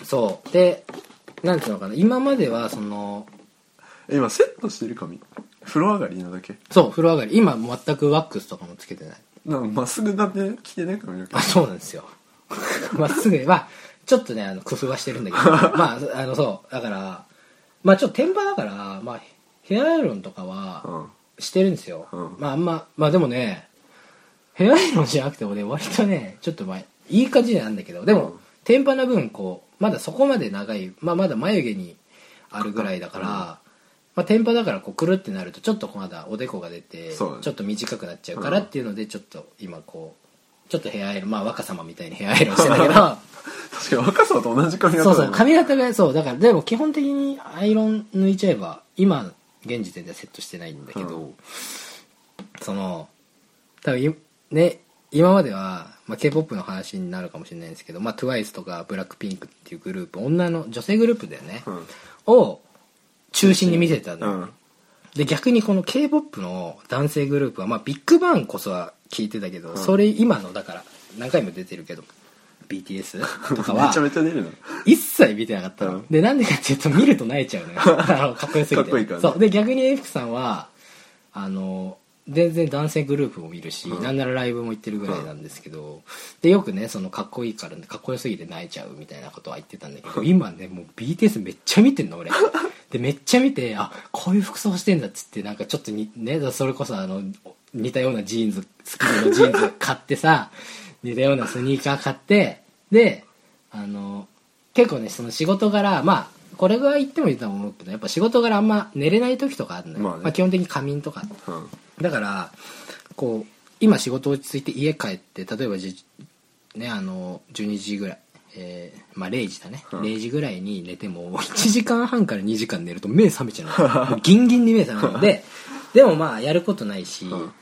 そう。でなんていうのかな。今まではそのえ今セットしてる髪？風呂上がりなだけ？そう風呂上がり。今全くワックスとかもつけてない。なんかまっすぐだって着てない髪の毛あそうなんですよ。[LAUGHS] まっすぐ。まあちょっとねあの工夫はしてるんだけど。[LAUGHS] まああのそう。だからまあちょっと天パだからまあヘアアイロンとかはうん。してるんですよ、うん。まああんままあでもねヘアアイロンじゃなくてもね割とねちょっとまあいい感じなんだけど。でも、うん。天パな分こうまだそこまで長い、まあ、まだ眉毛にあるぐらいだから、うんまあ、天パだからこうくるってなるとちょっとまだおでこが出て、ちょっと短くなっちゃうからっていうのでちょっと今こうちょっとヘアアイロンまあ若様みたいにヘアアイロンしてんだけど [LAUGHS] 確かに若さと同じ髪型そうそう髪型がそうだからでも基本的にアイロン抜いちゃえば今現時点ではセットしてないんだけど、うん。その多分いね今までは、まあ、k p o p の話になるかもしれないんですけど、まあ、TWICE とか BLACKPINK っていうグループ女の女性グループだよね、うん。を中心に見せてたのよ、うん。で逆にこの k p o p の男性グループは、まあ、ビッグバンこそは聞いてたけど、ん。それ今のだから何回も出てるけど BTS [LAUGHS] とかはめちゃめちゃ出るな一切見てなかったの、うん。でなんでかっていうと見ると泣いちゃうのよ。[LAUGHS] あのかっこよすぎて。かっこいいからね。そう。で逆にエイフさんはあの全然男性グループも見るし、うん。なんならライブも行ってるぐらいなんですけど、でよくねそのかっこいいからかっこよすぎて泣いちゃうみたいなことは言ってたんだけど [LAUGHS] 今ねもう BTS めっちゃ見てんの俺でめっちゃ見てあこういう服装してんだっつってなんかちょっとにねそれこそあの似たようなジーンズスキニーのジーンズ買ってさ [LAUGHS] 似たようなスニーカー買ってであの結構ねその仕事柄まあこれぐらい言ってもいいと思うけどやっぱ仕事柄あんま寝れない時とかあるのよ、まあね。まあ、基本的に仮眠とかうん。だからこう今仕事落ち着いて家帰って例えばじねあの12時ぐらいえーまあ0時だね、うん。0時ぐらいに寝ても1時間半から2時間寝ると目覚めちゃうの。もうギンギンに目覚めるの。ででもまあやることないし、うん。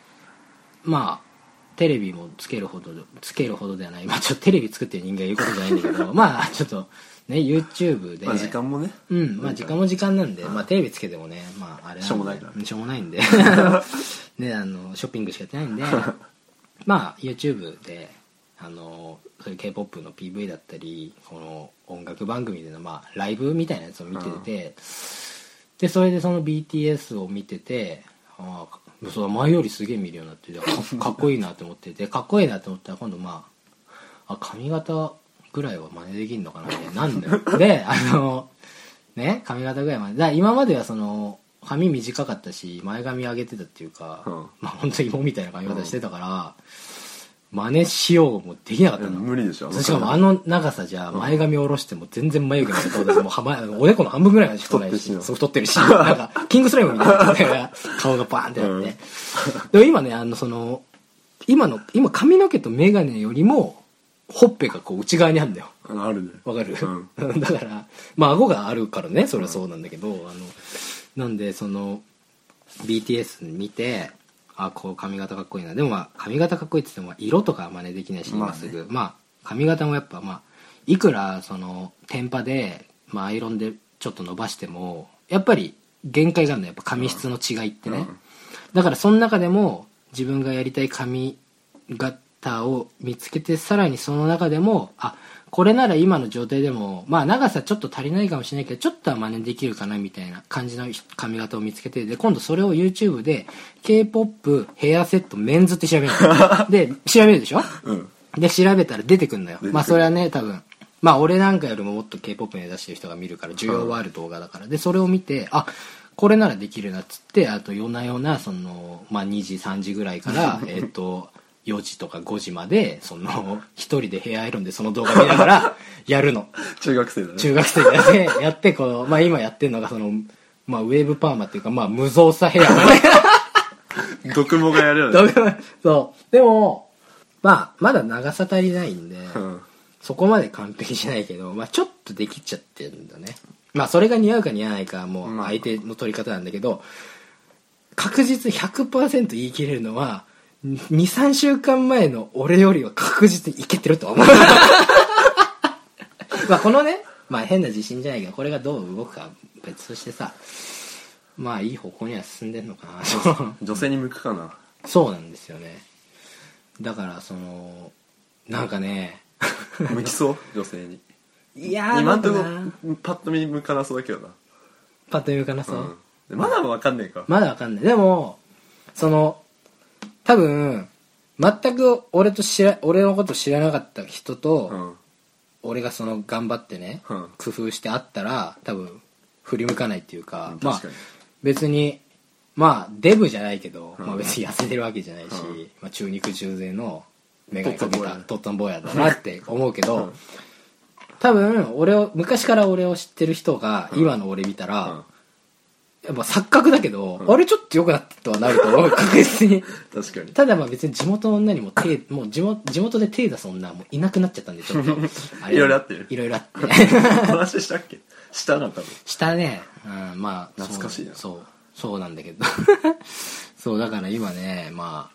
まあテレビもつけるほどつけるほどではない。まあちょっとテレビ作ってる人間が言うことじゃないんだけど [LAUGHS] まあちょっとね YouTube で、まあ時間もね。うんまあ時間も時間なんで、まあテレビつけてもねまああれしょうもないしょうもないんで。[LAUGHS] ねあのショッピングしかやってないんで。[LAUGHS] まあ YouTube であのそういう k p o p の PV だったりこの音楽番組でのまあライブみたいなやつを見てて、でそれでその BTS を見ててああそう前よりすげえ見るようになっててか [LAUGHS] かっこいいなと思っててかっこいいなと思ったら今度まああ髪型ぐらいは真似できんのかなみたいななんだよ。[LAUGHS] であのね髪型ぐらいまでだ今まではその髪短かったし前髪上げてたっていうか、うん。まあ本当に芋みたいな髪型してたから、真似しようもできなかったの。無理でしょ。しかもあの長さじゃ前髪下ろしても全然眉毛 [LAUGHS] までそうだしもおでこの半分ぐらいしかないしそう太ってるし。なんかキングスライムみたいにな。顔がバーンってなって、でも今ねあのその今の今髪の毛と眼鏡よりもほっぺがこう内側にあるんだよ。あるね。わかる、う [LAUGHS] だからまあ顎があるからねそれはそうなんだけど、あのなんでその BTS 見てあこう髪型かっこいいな。でもまあ髪型かっこいいって言ってもまあ色とかは真似できないしまあね。今すぐ、まあ髪型もやっぱまあいくらその天パで、まあ、アイロンでちょっと伸ばしてもやっぱり限界があるのやっぱ髪質の違いってね、うん。だからその中でも自分がやりたい髪型を見つけてさらにその中でもあこれなら今の状態でもまあ長さちょっと足りないかもしれないけどちょっとは真似できるかなみたいな感じの髪型を見つけてで今度それを YouTube で k p o p ヘアセットメンズって調べるの。[LAUGHS] で調べるでしょ？うん。で調べたら出てくんのよ。まあそれはね多分。まあ俺なんかよりももっと k p o p に出してる人が見るから需要はある動画だから。でそれを見てあこれならできるなっつってあと夜な夜なその、まあ、2時3時ぐらいから [LAUGHS] えっと4時とか5時までその一人でヘアアイロンでその動画見ながら [LAUGHS] やるの。中学生だね。中学生でやってやってこの、まあ、今やってるのがその、まあ、ウェーブパーマっていうか、まあ、無造作ヘアがね。[LAUGHS] 毒もがやるよね。そう。でもまあまだ長さ足りないんで、うん。そこまで完璧じゃないけど、まあ、ちょっとできちゃってるんだね。まあそれが似合うか似合わないかはもうまあ。相手の取り方なんだけど確実100%言い切れるのは23週間前の俺よりは確実にいけてるとは思う。[LAUGHS] まあこのねまあ変な自信じゃないけどこれがどう動くかは別としてさまあいい方向には進んでんのかな。[LAUGHS] 女性に向くかな。そうなんですよね。だからそのなんかね向きそう？女性に。いやー今んとこパッと見向かなそうだけどな。パッと言うかなそう、うん。でまだわかんねえか。まだわかんない。でもその多分全く俺と知ら俺のこと知らなかった人と、うん。俺がその頑張ってね、うん。工夫して会ったら多分振り向かないっていうか、まあ確かに。別にまあデブじゃないけど、うん。まあ、別に痩せてるわけじゃないし、うん。まあ、中肉中背の眼鏡かけたトットン坊やだなって思うけど、うん。多分俺を昔から俺を知ってる人が今の俺見たら、うんやっぱ錯覚だけど、うん。あれちょっと良くなったとはなると思う。確実に。[LAUGHS] 確かに。ただまあ別に地元の女にも手もう地元地元で手出す女はもういなくなっちゃったんでちょっと。[LAUGHS] あれいろいろあって。るいろいろあって [LAUGHS] 話したっけ？したな多分。したね、うん、まあ懐かしいな。そうそうそうなんだけど。そうだから今ねま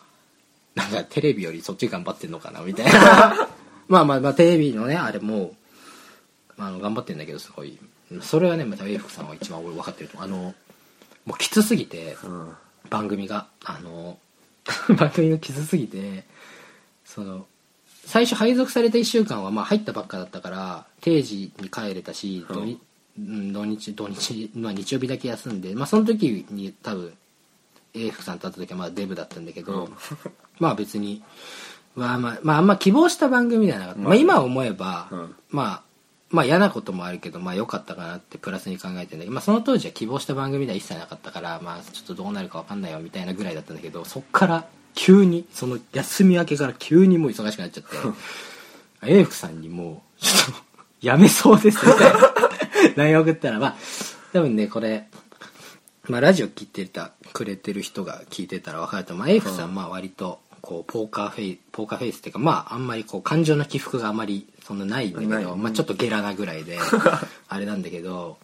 あなんかテレビよりそっち頑張ってんのかなみたいな。まあまあまあテレビのねあれもあの頑張ってんだけどすごい。それはねまた英福さんは一番俺分かってると思う。あのもうきつすぎてうん。番組が。あの [LAUGHS] 番組がきつすぎてその最初配属された1週間はまあ入ったばっかだったから定時に帰れたし、うん。土日うん土日まあ、日曜日だけ休んで、まあ、その時に多分英福さんと会った時はまだデブだったんだけど、うん。[LAUGHS] まあ別に、まあまあ、まああんま希望した番組ではなかった。まあまあ今思えば、うん。まあ、まあ嫌なこともあるけど、まあ良かったかなってプラスに考えてんだけど、まあその当時は希望した番組では一切なかったから、まあちょっとどうなるかわかんないよみたいなぐらいだったんだけど、そっから急に、その休み明けから急にもう忙しくなっちゃって、[LAUGHS] 英福さんにもう、ちょっと、やめそうですみたいな [LAUGHS] LINE 送ったら、まあ、多分ね、これ、まあ、ラジオ聞いてたくれてる人が聞いてたら分かると思う、まあ、エイフさんまあ割とこうポーカーフェイポーカーフェイスっていうかまああんまりこう感情の起伏があまりそんなないんだけど、まあ、ちょっとゲラなぐらいで [LAUGHS] あれなんだけど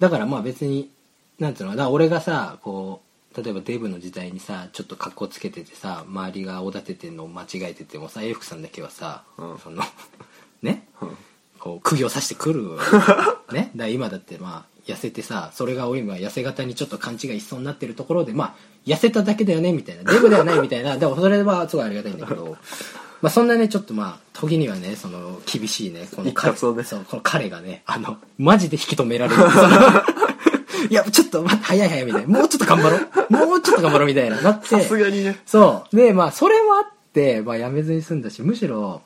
だからまあ別になんていうのだから俺がさこう例えばデブの時代にさちょっと格好つけててさ周りがおだててんのを間違えててもさエイフさんだけはさ、うん。その [LAUGHS] ね？うん。こう釘を刺してくる。[LAUGHS] ね？だ今だってまあ痩せてさそれが俺今痩せ型にちょっと勘違いしそうになってるところでまあ痩せただけだよねみたいな。デブではないみたいな。でもそれはすごいありがたいんだけど [LAUGHS] まあそんなねちょっとまあ時にはねその厳しいねこの一括をね。そうこの彼がねあのマジで引き止められる。[LAUGHS] いやちょっと待って早い早いみたいな。もうちょっと頑張ろう。もうちょっと頑張ろうみたいななって。さすがにね。そう。で、まあ、それもあって、まあ、やめずに済んだし、むしろ、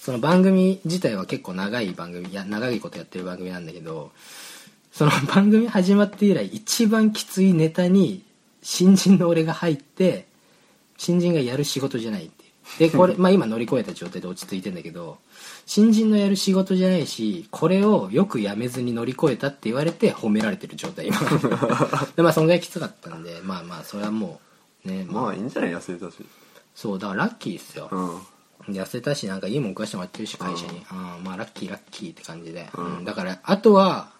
その番組自体は結構長い番組、いや、長いことやってる番組なんだけど、その番組始まって以来、一番きついネタに、新人の俺が入って、新人がやる仕事じゃないっていう。で、これ、[LAUGHS] まあ今乗り越えた状態で落ち着いてんだけど、新人のやる仕事じゃないし、これをよくやめずに乗り越えたって言われて褒められてる状態、今。[LAUGHS] で、まあ、そんぐらいきつかったんで、まあまあ、それはもう、ね、まあ。まあいいんじゃない痩せたし。そうだからラッキーですよ、うん。痩せたしなんかいいもん食わしてもらってるし会社に、うん。まあラッキーラッキーって感じで、うん。うん。だからあとは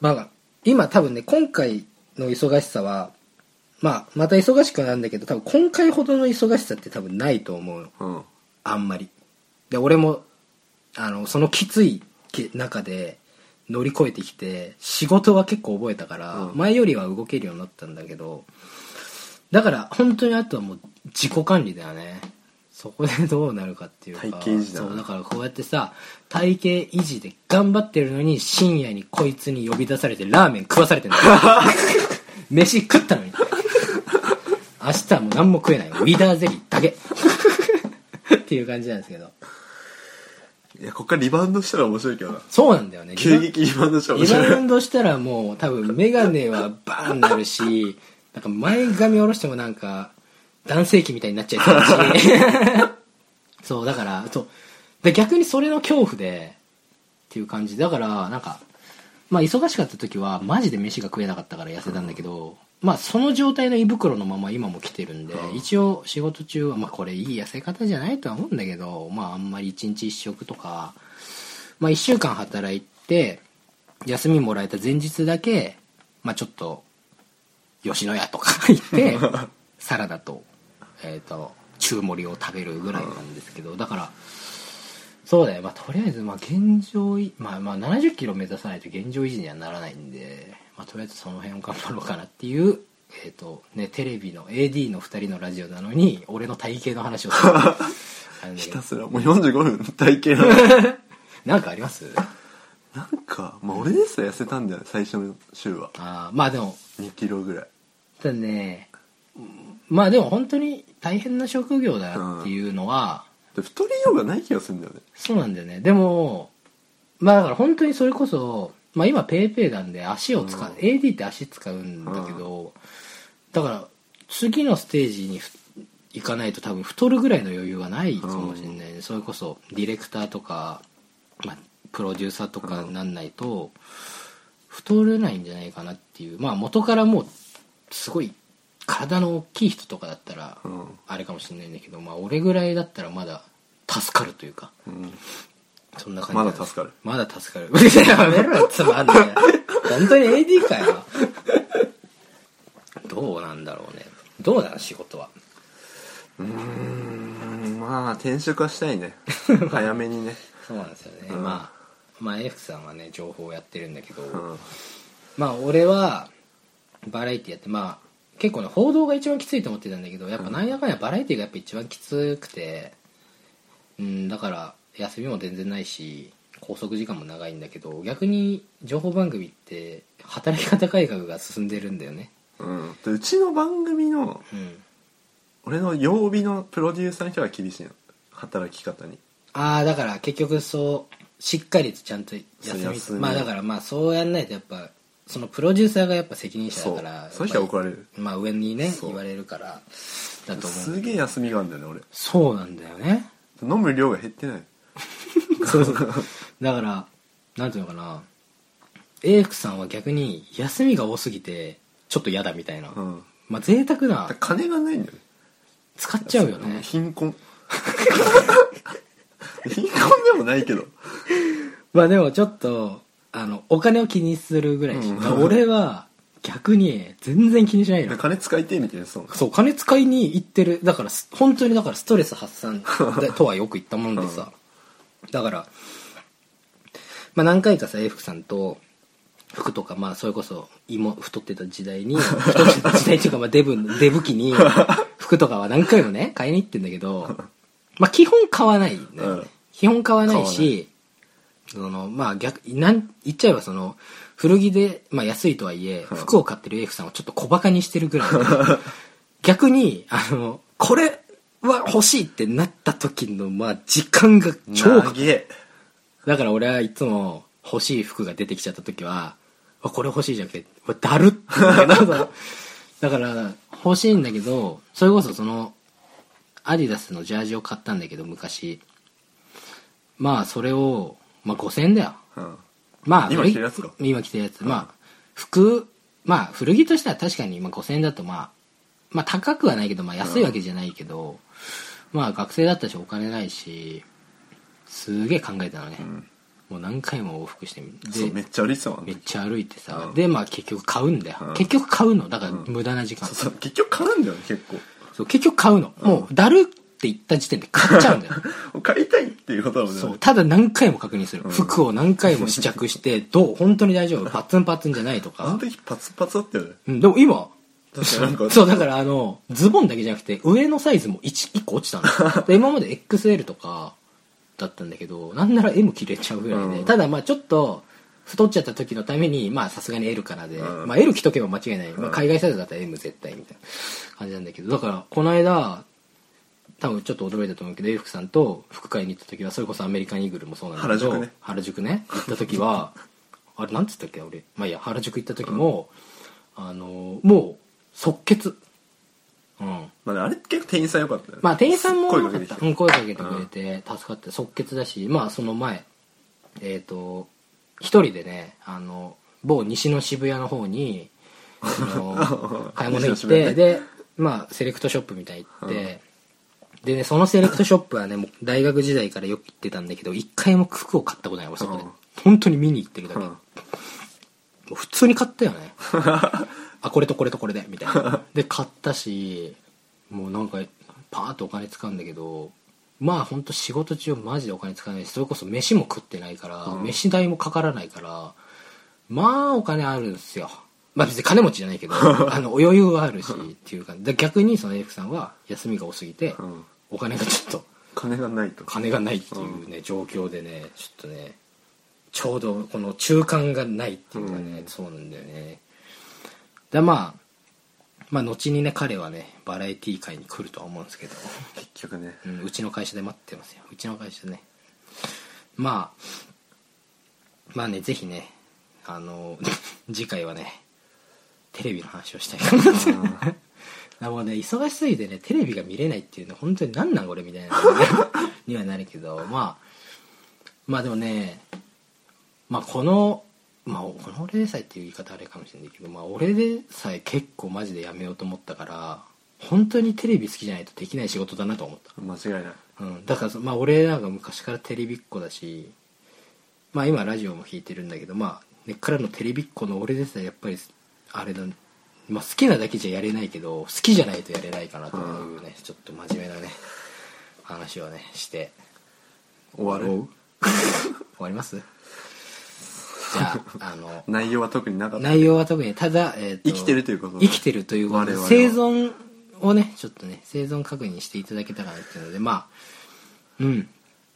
まあ今多分ね今回の忙しさはまあまた忙しくなるんだけど多分今回ほどの忙しさって多分ないと思ううん。あんまり。で俺もあのそのきついけ中で乗り越えてきて仕事は結構覚えたから、うん。前よりは動けるようになったんだけどだから本当にあとはもう自己管理だよねそこでどうなるかっていうか体型維持だな。そうだからこうやってさ体型維持で頑張ってるのに深夜にこいつに呼び出されてラーメン食わされてんだよ [LAUGHS] 飯食ったのに。明日はもう何も食えない。ウィダーゼリーだけ。っていう感じなんですけど。いやこっからリバウンドしたら面白いけどな。そうなんだよね。急激リバウンドしたら面リバ白いウンドしたらもう多分メガネはバーンなるしなんか前髪下ろしてもなんか男性器みたいになっちゃいそうだし。[LAUGHS] そうだからそう。で逆にそれの恐怖でっていう感じ。だからなんかまあ忙しかった時はマジで飯が食えなかったから痩せたんだけど、まあその状態の胃袋のまま今も来てるんで、うん。一応仕事中はまあこれいい痩せ方じゃないとは思うんだけどまああんまり一日一食とかまあ1週間働いて休みもらえた前日だけまあちょっと吉野家とか行って [LAUGHS] サラダとえっ、と中盛りを食べるぐらいなんですけどだからそうだよ、まあ、とりあえず、まあ、現状い、まあ、まあ、70キロ目指さないと現状維持にはならないんで、まあ、とりあえずその辺を頑張ろうかなっていうえっ、とねテレビの AD の2人のラジオなのに俺の体型の話をする。[LAUGHS] ひたすらもう45分体型な [LAUGHS] なんかあります？なんかまあ俺ですら痩せたんだよね最初の週は。あーまあでも2キロぐらい。ただねまあでも本当に大変な職業だっていうのは、で太りようがない気がするんだよね。そうなんだよね。でもまあだから本当にそれこそ、まあ、今ペイペイなんで足を使う、うん。AD って足使うんだけど、だから次のステージにふ行かないと多分太るぐらいの余裕はないかもしれないね、それこそディレクターとか、まあ、プロデューサーとかになんないと太れないんじゃないかなっていう。まあ元からもうすごい体の大きい人とかだったらうん。あれかもしれないんだけど、まあ俺ぐらいだったらまだ助かるというか。うん。そんな感じまだ助かる。まだ助かる。[LAUGHS] やめろよつまんない本当に AD かよ。どうなんだろうね。どうだ仕事は。うーんまあ転職はしたいね。[LAUGHS] 早めにね。そうなんですよね、うん。まあまあ F さんはね情報をやってるんだけど、うん。まあ俺はバラエティやってまあ結構ね報道が一番きついと思ってたんだけどやっぱなんやかんやバラエティがやっぱ一番きつくてうんだから休みも全然ないし拘束時間も長いんだけど逆に情報番組って働き方改革が進んでるんだよね。うん。でうちの番組のうん。俺の曜日のプロデューサーの人が厳しいの。働き方に。ああだから結局そうしっかりとちゃんと休み。まあだからまあそうやんないとやっぱそのプロデューサーがやっぱ責任者だからそう。その人は怒られる。まあ上にね言われるからだと思うすげえ休みがあるんだよね俺。そうなんだよね。飲む量が減ってない。[LAUGHS] そうそう。だからなんていうのかな。英福さんは逆に休みが多すぎてちょっと嫌だみたいな、うん。まあ贅沢だな金がないんだよね。使っちゃうよね。貧困。[LAUGHS] 貧困でもないけど。[LAUGHS] まあでもちょっとあのお金を気にするぐらいし、うん。だから俺は逆に全然気にしないの。金使いてえみたいなそう。そう金使いに行ってる。だからす本当にだからストレス発散で [LAUGHS] とはよく言ったもんでさ、だからまあ何回かさ A 福さんと服とかまあそれこそ芋太ってた時代に太ってた時代っていうかまあデブデブ期に [LAUGHS] 服とかは何回もね買いに行ってんだけどまあ基本買わないんだよね、うん。基本買わないしそのまあ逆なん言っちゃえばその古着で、まあ、安いとはいえ服を買ってる A 福さんをちょっと小バカにしてるぐらいで [LAUGHS] 逆にあのこれは欲しいってなった時のまあ時間が超かかだから俺はいつも欲しい服が出てきちゃった時はわこれ欲しいじゃなくてわだるって [LAUGHS] だから欲しいんだけどそれこそそのアディダスのジャージを買ったんだけど昔。まあそれを、まあ、5000円だよ。うん。まあ今着てるやつか。今着てるやつ。まあ服まあ古着としては確かにまあ5000円だとまあまあ高くはないけどまあ安いわけじゃないけど、まあ学生だったしお金ないしすげえ考えたのね、もう何回も往復してみでそうめっちゃ歩いてたもんめっちゃ歩いてさ、うん。でまあ結局買うんだよ、うん。結局買うの。だから無駄な時間、そうそう結局買うんだよね結構。そう結局買うの、もうだるって言った時点で買っちゃうんだよ [LAUGHS] 買いたいっていうことだもんね。そう。ただ何回も確認する、服を何回も試着してどう？[LAUGHS] 本当に大丈夫？パッツンパッツンじゃないとあのか、時パツパツだったよね。うん、でも今確かになんか [LAUGHS] そうだからあのズボンだけじゃなくて上のサイズも 1, 1個落ちたの。で今まで XL とかだったんだけどなんなら M 切れちゃうぐらいで、うん。ただまあちょっと太っちゃった時のためにまあさすがに L からで、うん。まあ、L 着とけば間違いない、まあ、うん海外サイズだったら M 絶対みたいな感じなんだけど。だからこの間多分ちょっと驚いたと思うけど A 福さんと服買いに行った時はそれこそアメリカンイーグルもそうなんだけど原宿ね。原宿ね行った時は [LAUGHS] あれなんつったっけ？俺。まあいいや原宿行った時も、あのもう即決。うん。まあねあれ結構店員さんよかったよね。まあ店員さんも声良かかけてきて。った。うん声かけてくれて助かって即決だしまあその前えっ、と一人でねあの某西の渋谷の方にあの [LAUGHS] 買い物行っ西の渋谷ねてでまあセレクトショップみたいに行って、でねそのセレクトショップはねもう大学時代からよく行ってたんだけど一回も服を買ったことない俺そこで、うん。本当に見に行ってるだけ、うん。もう普通に買ったよね。[LAUGHS] あこれとこれとこれでみたいな。で買ったしもうなんかパーッとお金使うんだけどまあ本当仕事中マジでお金使わないしそれこそ飯も食ってないから、うん。飯代もかからないからまあお金あるんですよまあ別に金持ちじゃないけど [LAUGHS] あの余裕があるしっていうかで逆にその F さんは休みが多すぎて、うん。お金がちょっと金がないと。金がないっていうね、状況でねちょっとねちょうどこの中間がないっていうかね、うん。そうなんだよね。でまあまあ後にね彼はねバラエティー界に来るとは思うんですけど、結局ね。うん、うちの会社で待ってますよ。うちの会社でね。まあまあねぜひねあの [LAUGHS] 次回はねテレビの話をしたいかなって。だもうね。忙しすぎてねテレビが見れないっていうのは本当に何なんこれみたいな [LAUGHS] にはなるけどまあまあでもねまあこのまあこの俺でさえっていう言い方あれかもしれないけどまあ俺でさえ結構マジでやめようと思ったから本当にテレビ好きじゃないとできない仕事だなと思った。間違いない。うん、だからまあ俺なんか昔からテレビっ子だしまあ今ラジオも弾いてるんだけどまあ根っからのテレビっ子の俺ですらやっぱりあれだ、まあ、好きなだけじゃやれないけど好きじゃないとやれないかなというね、ちょっと真面目なね話をねして。終わる？[LAUGHS] 終わります？じゃあ [LAUGHS] あの内容は特になかった？内容は特にただ、えーと生きてるということ？生きてるということで生存をねちょっとね生存確認していただけたらなっていうのでまあうん。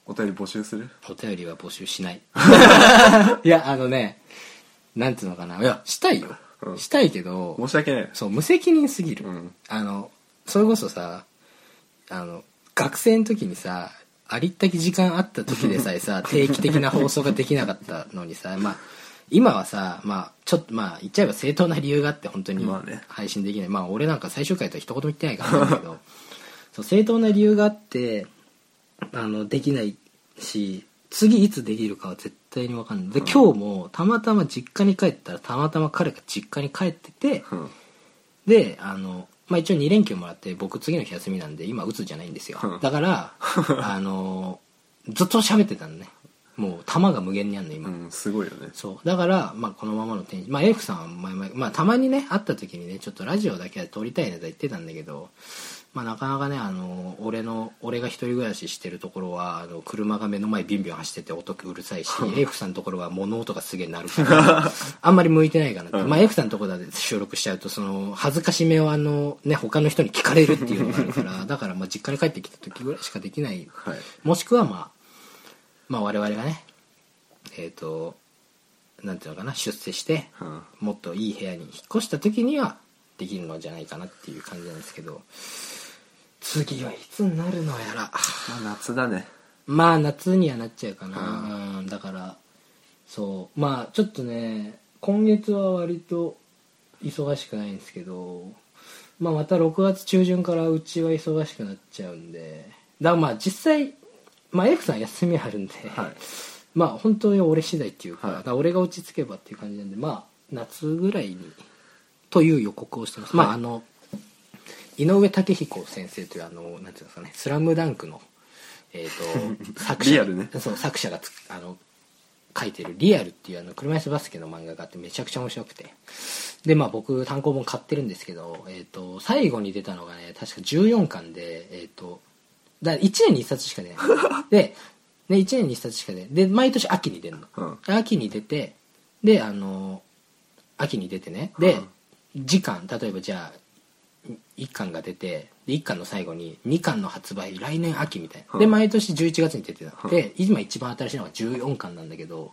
お便り募集する？お便りは募集しない。[LAUGHS] いやあのねなんていうのかな。いやしたいよ、うん。したいけど申し訳ない。そう無責任すぎる、うん。あのそれこそさあの学生の時にさありったけ時間あった時でさえさ [LAUGHS] 定期的な放送ができなかったのにさまあ今はさまあちょっとまあ言っちゃえば正当な理由があって本当にまあね。配信できない、まあ俺なんか最終回とは一言も言ってないからなんだけど [LAUGHS] そう正当な理由があってあのできないし次いつできるかは絶対に分かんない。で、今日もたまたま実家に帰ったらたまたま彼が実家に帰ってて、うん。であの、まあ、一応2連休もらって僕次の日休みなんで今鬱じゃないんですよ。うん。だから [LAUGHS] あのずっと喋ってたのね。もう弾が無限にあるの今、うんすごいよね。そう。だから、まあ、このままのテンションまあ F さんは前々、まあ、たまにね会った時にねちょっとラジオだけは撮りたいネタ言ってたんだけど、まあ、なかなかねあの俺の俺が一人暮らししてるところはあの車が目の前ビンビン走ってて音うるさいし F さんのところは物音がすげえ鳴るから [LAUGHS] あんまり向いてないかなって、うん。まあ、F さんのところで収録しちゃうとその恥ずかしめをあの、ね、他の人に聞かれるっていうのがあるからだからまあ実家に帰ってきた時ぐらいしかできない。はい。もしくはまあまあ我々がねえっ、となんていうのかな出世してうん。もっといい部屋に引っ越した時にはできるのじゃないかなっていう感じなんですけど次はいつになるのやら。まあ夏だね。まあ夏にはなっちゃうかな、うん、だからそう。まあちょっとね今月は割と忙しくないんですけど、まあ、また6月中旬からうちは忙しくなっちゃうんでだからまあ実際、まあ、F さん休みあるんで、はい。まあ本当に俺次第っていうか,、はい。俺が落ち着けばっていう感じなんでまあ夏ぐらいにという予告をしてます、まああの井上武彦先生というあのなんていうんですかね「スラムダンクのえー、と [LAUGHS] 作者ね。そう作者がつあの書いてる「リアル」っていうあの車椅子バスケの漫画があってめちゃくちゃ面白くて。でまあ僕単行本買ってるんですけど、えー、と最後に出たのがね確か14巻でえっ、とだから1年に1 [LAUGHS] 冊しか出ない。でで1年に1冊しか出ない。で毎年秋に出るの、うん。秋に出てであの秋に出てね。で、時間例えばじゃあ1巻が出てで1巻の最後に2巻の発売来年秋みたいな。でうん毎年11月に出てた。で今一番新しいのが14巻なんだけど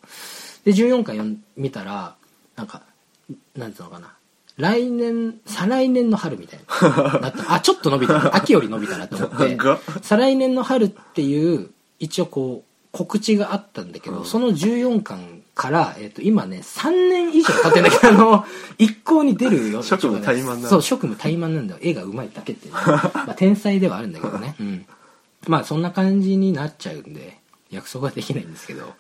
で14巻見たらなんかなんつうのかな。来年再来年の春みたいな。[LAUGHS] なった。あちょっと伸びた。秋より伸びたなと思って。再来年の春っていう一応こう告知があったんだけど、うん。その14巻から、えっと今ね3年以上経ってんだけどあの [LAUGHS] 一向に出るよ職務怠慢なそう職務怠慢なんだよ。絵がうまいだけってね、[LAUGHS] まあ、天才ではあるんだけどね、うん、まあそんな感じになっちゃうんで約束はできないんですけど。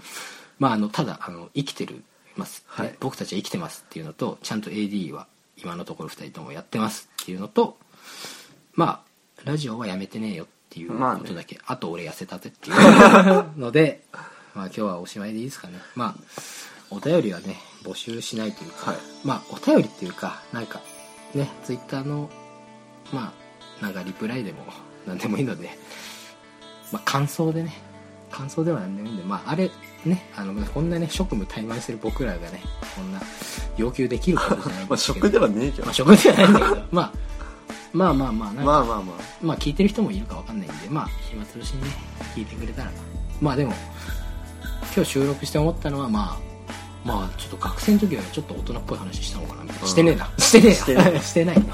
まああのただあの生きてるます、はい。僕たちは生きてますっていうのとちゃんと AD は今のところ2人ともやってますっていうのとまあラジオはやめてねえよっていうまあねことだけ、あと俺痩せたぜっていうので [LAUGHS] まあ今日はおしまいでいいですかね。まあお便りはね募集しないというか、はい。まあお便りっていうかなんかねツイッターのまあなんかリプライでも何でもいいのでまあ感想でね感想では何でもいいんでまああれねあのこんなね職務怠慢してる僕らがねこんな要求できることじゃないんまあ職ではねえけど、まあ職ではないんだけど。まあまあまあまあまあまあままあ聞いてる人もいるかわかんないんでまあ暇つぶしにね聞いてくれたらまあでも今日収録して思ったのはまあまあちょっと学生の時はちょっと大人っぽい話したのかなみたいな、うん。してねえな。してねえしてなね [LAUGHS] してない [LAUGHS]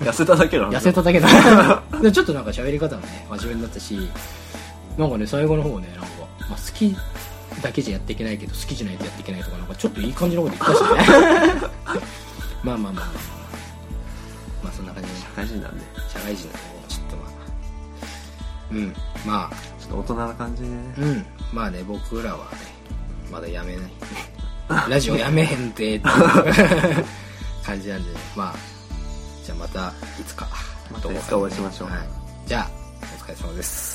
痩せただけの話。痩せただけだ [LAUGHS] でちょっとなんか喋り方もね真面目になったしなんかね最後の方ねなんか、まあ、好きだけじゃやっていけないけど好きじゃないとやっていけないとかなんかちょっといい感じのこと言ったしね。まあまあまあまあまあまあ。そんな感じ。で社会人なんで。社会人なんでねちょっとまあ。うん。まあと大人な感じでね。うん。まあね僕らはねまだやめない。[LAUGHS] ラジオやめへんてって [LAUGHS] 感じなんでまあじゃあまたいつかまたいつかお会いしましょう。はい、じゃあお疲れ様です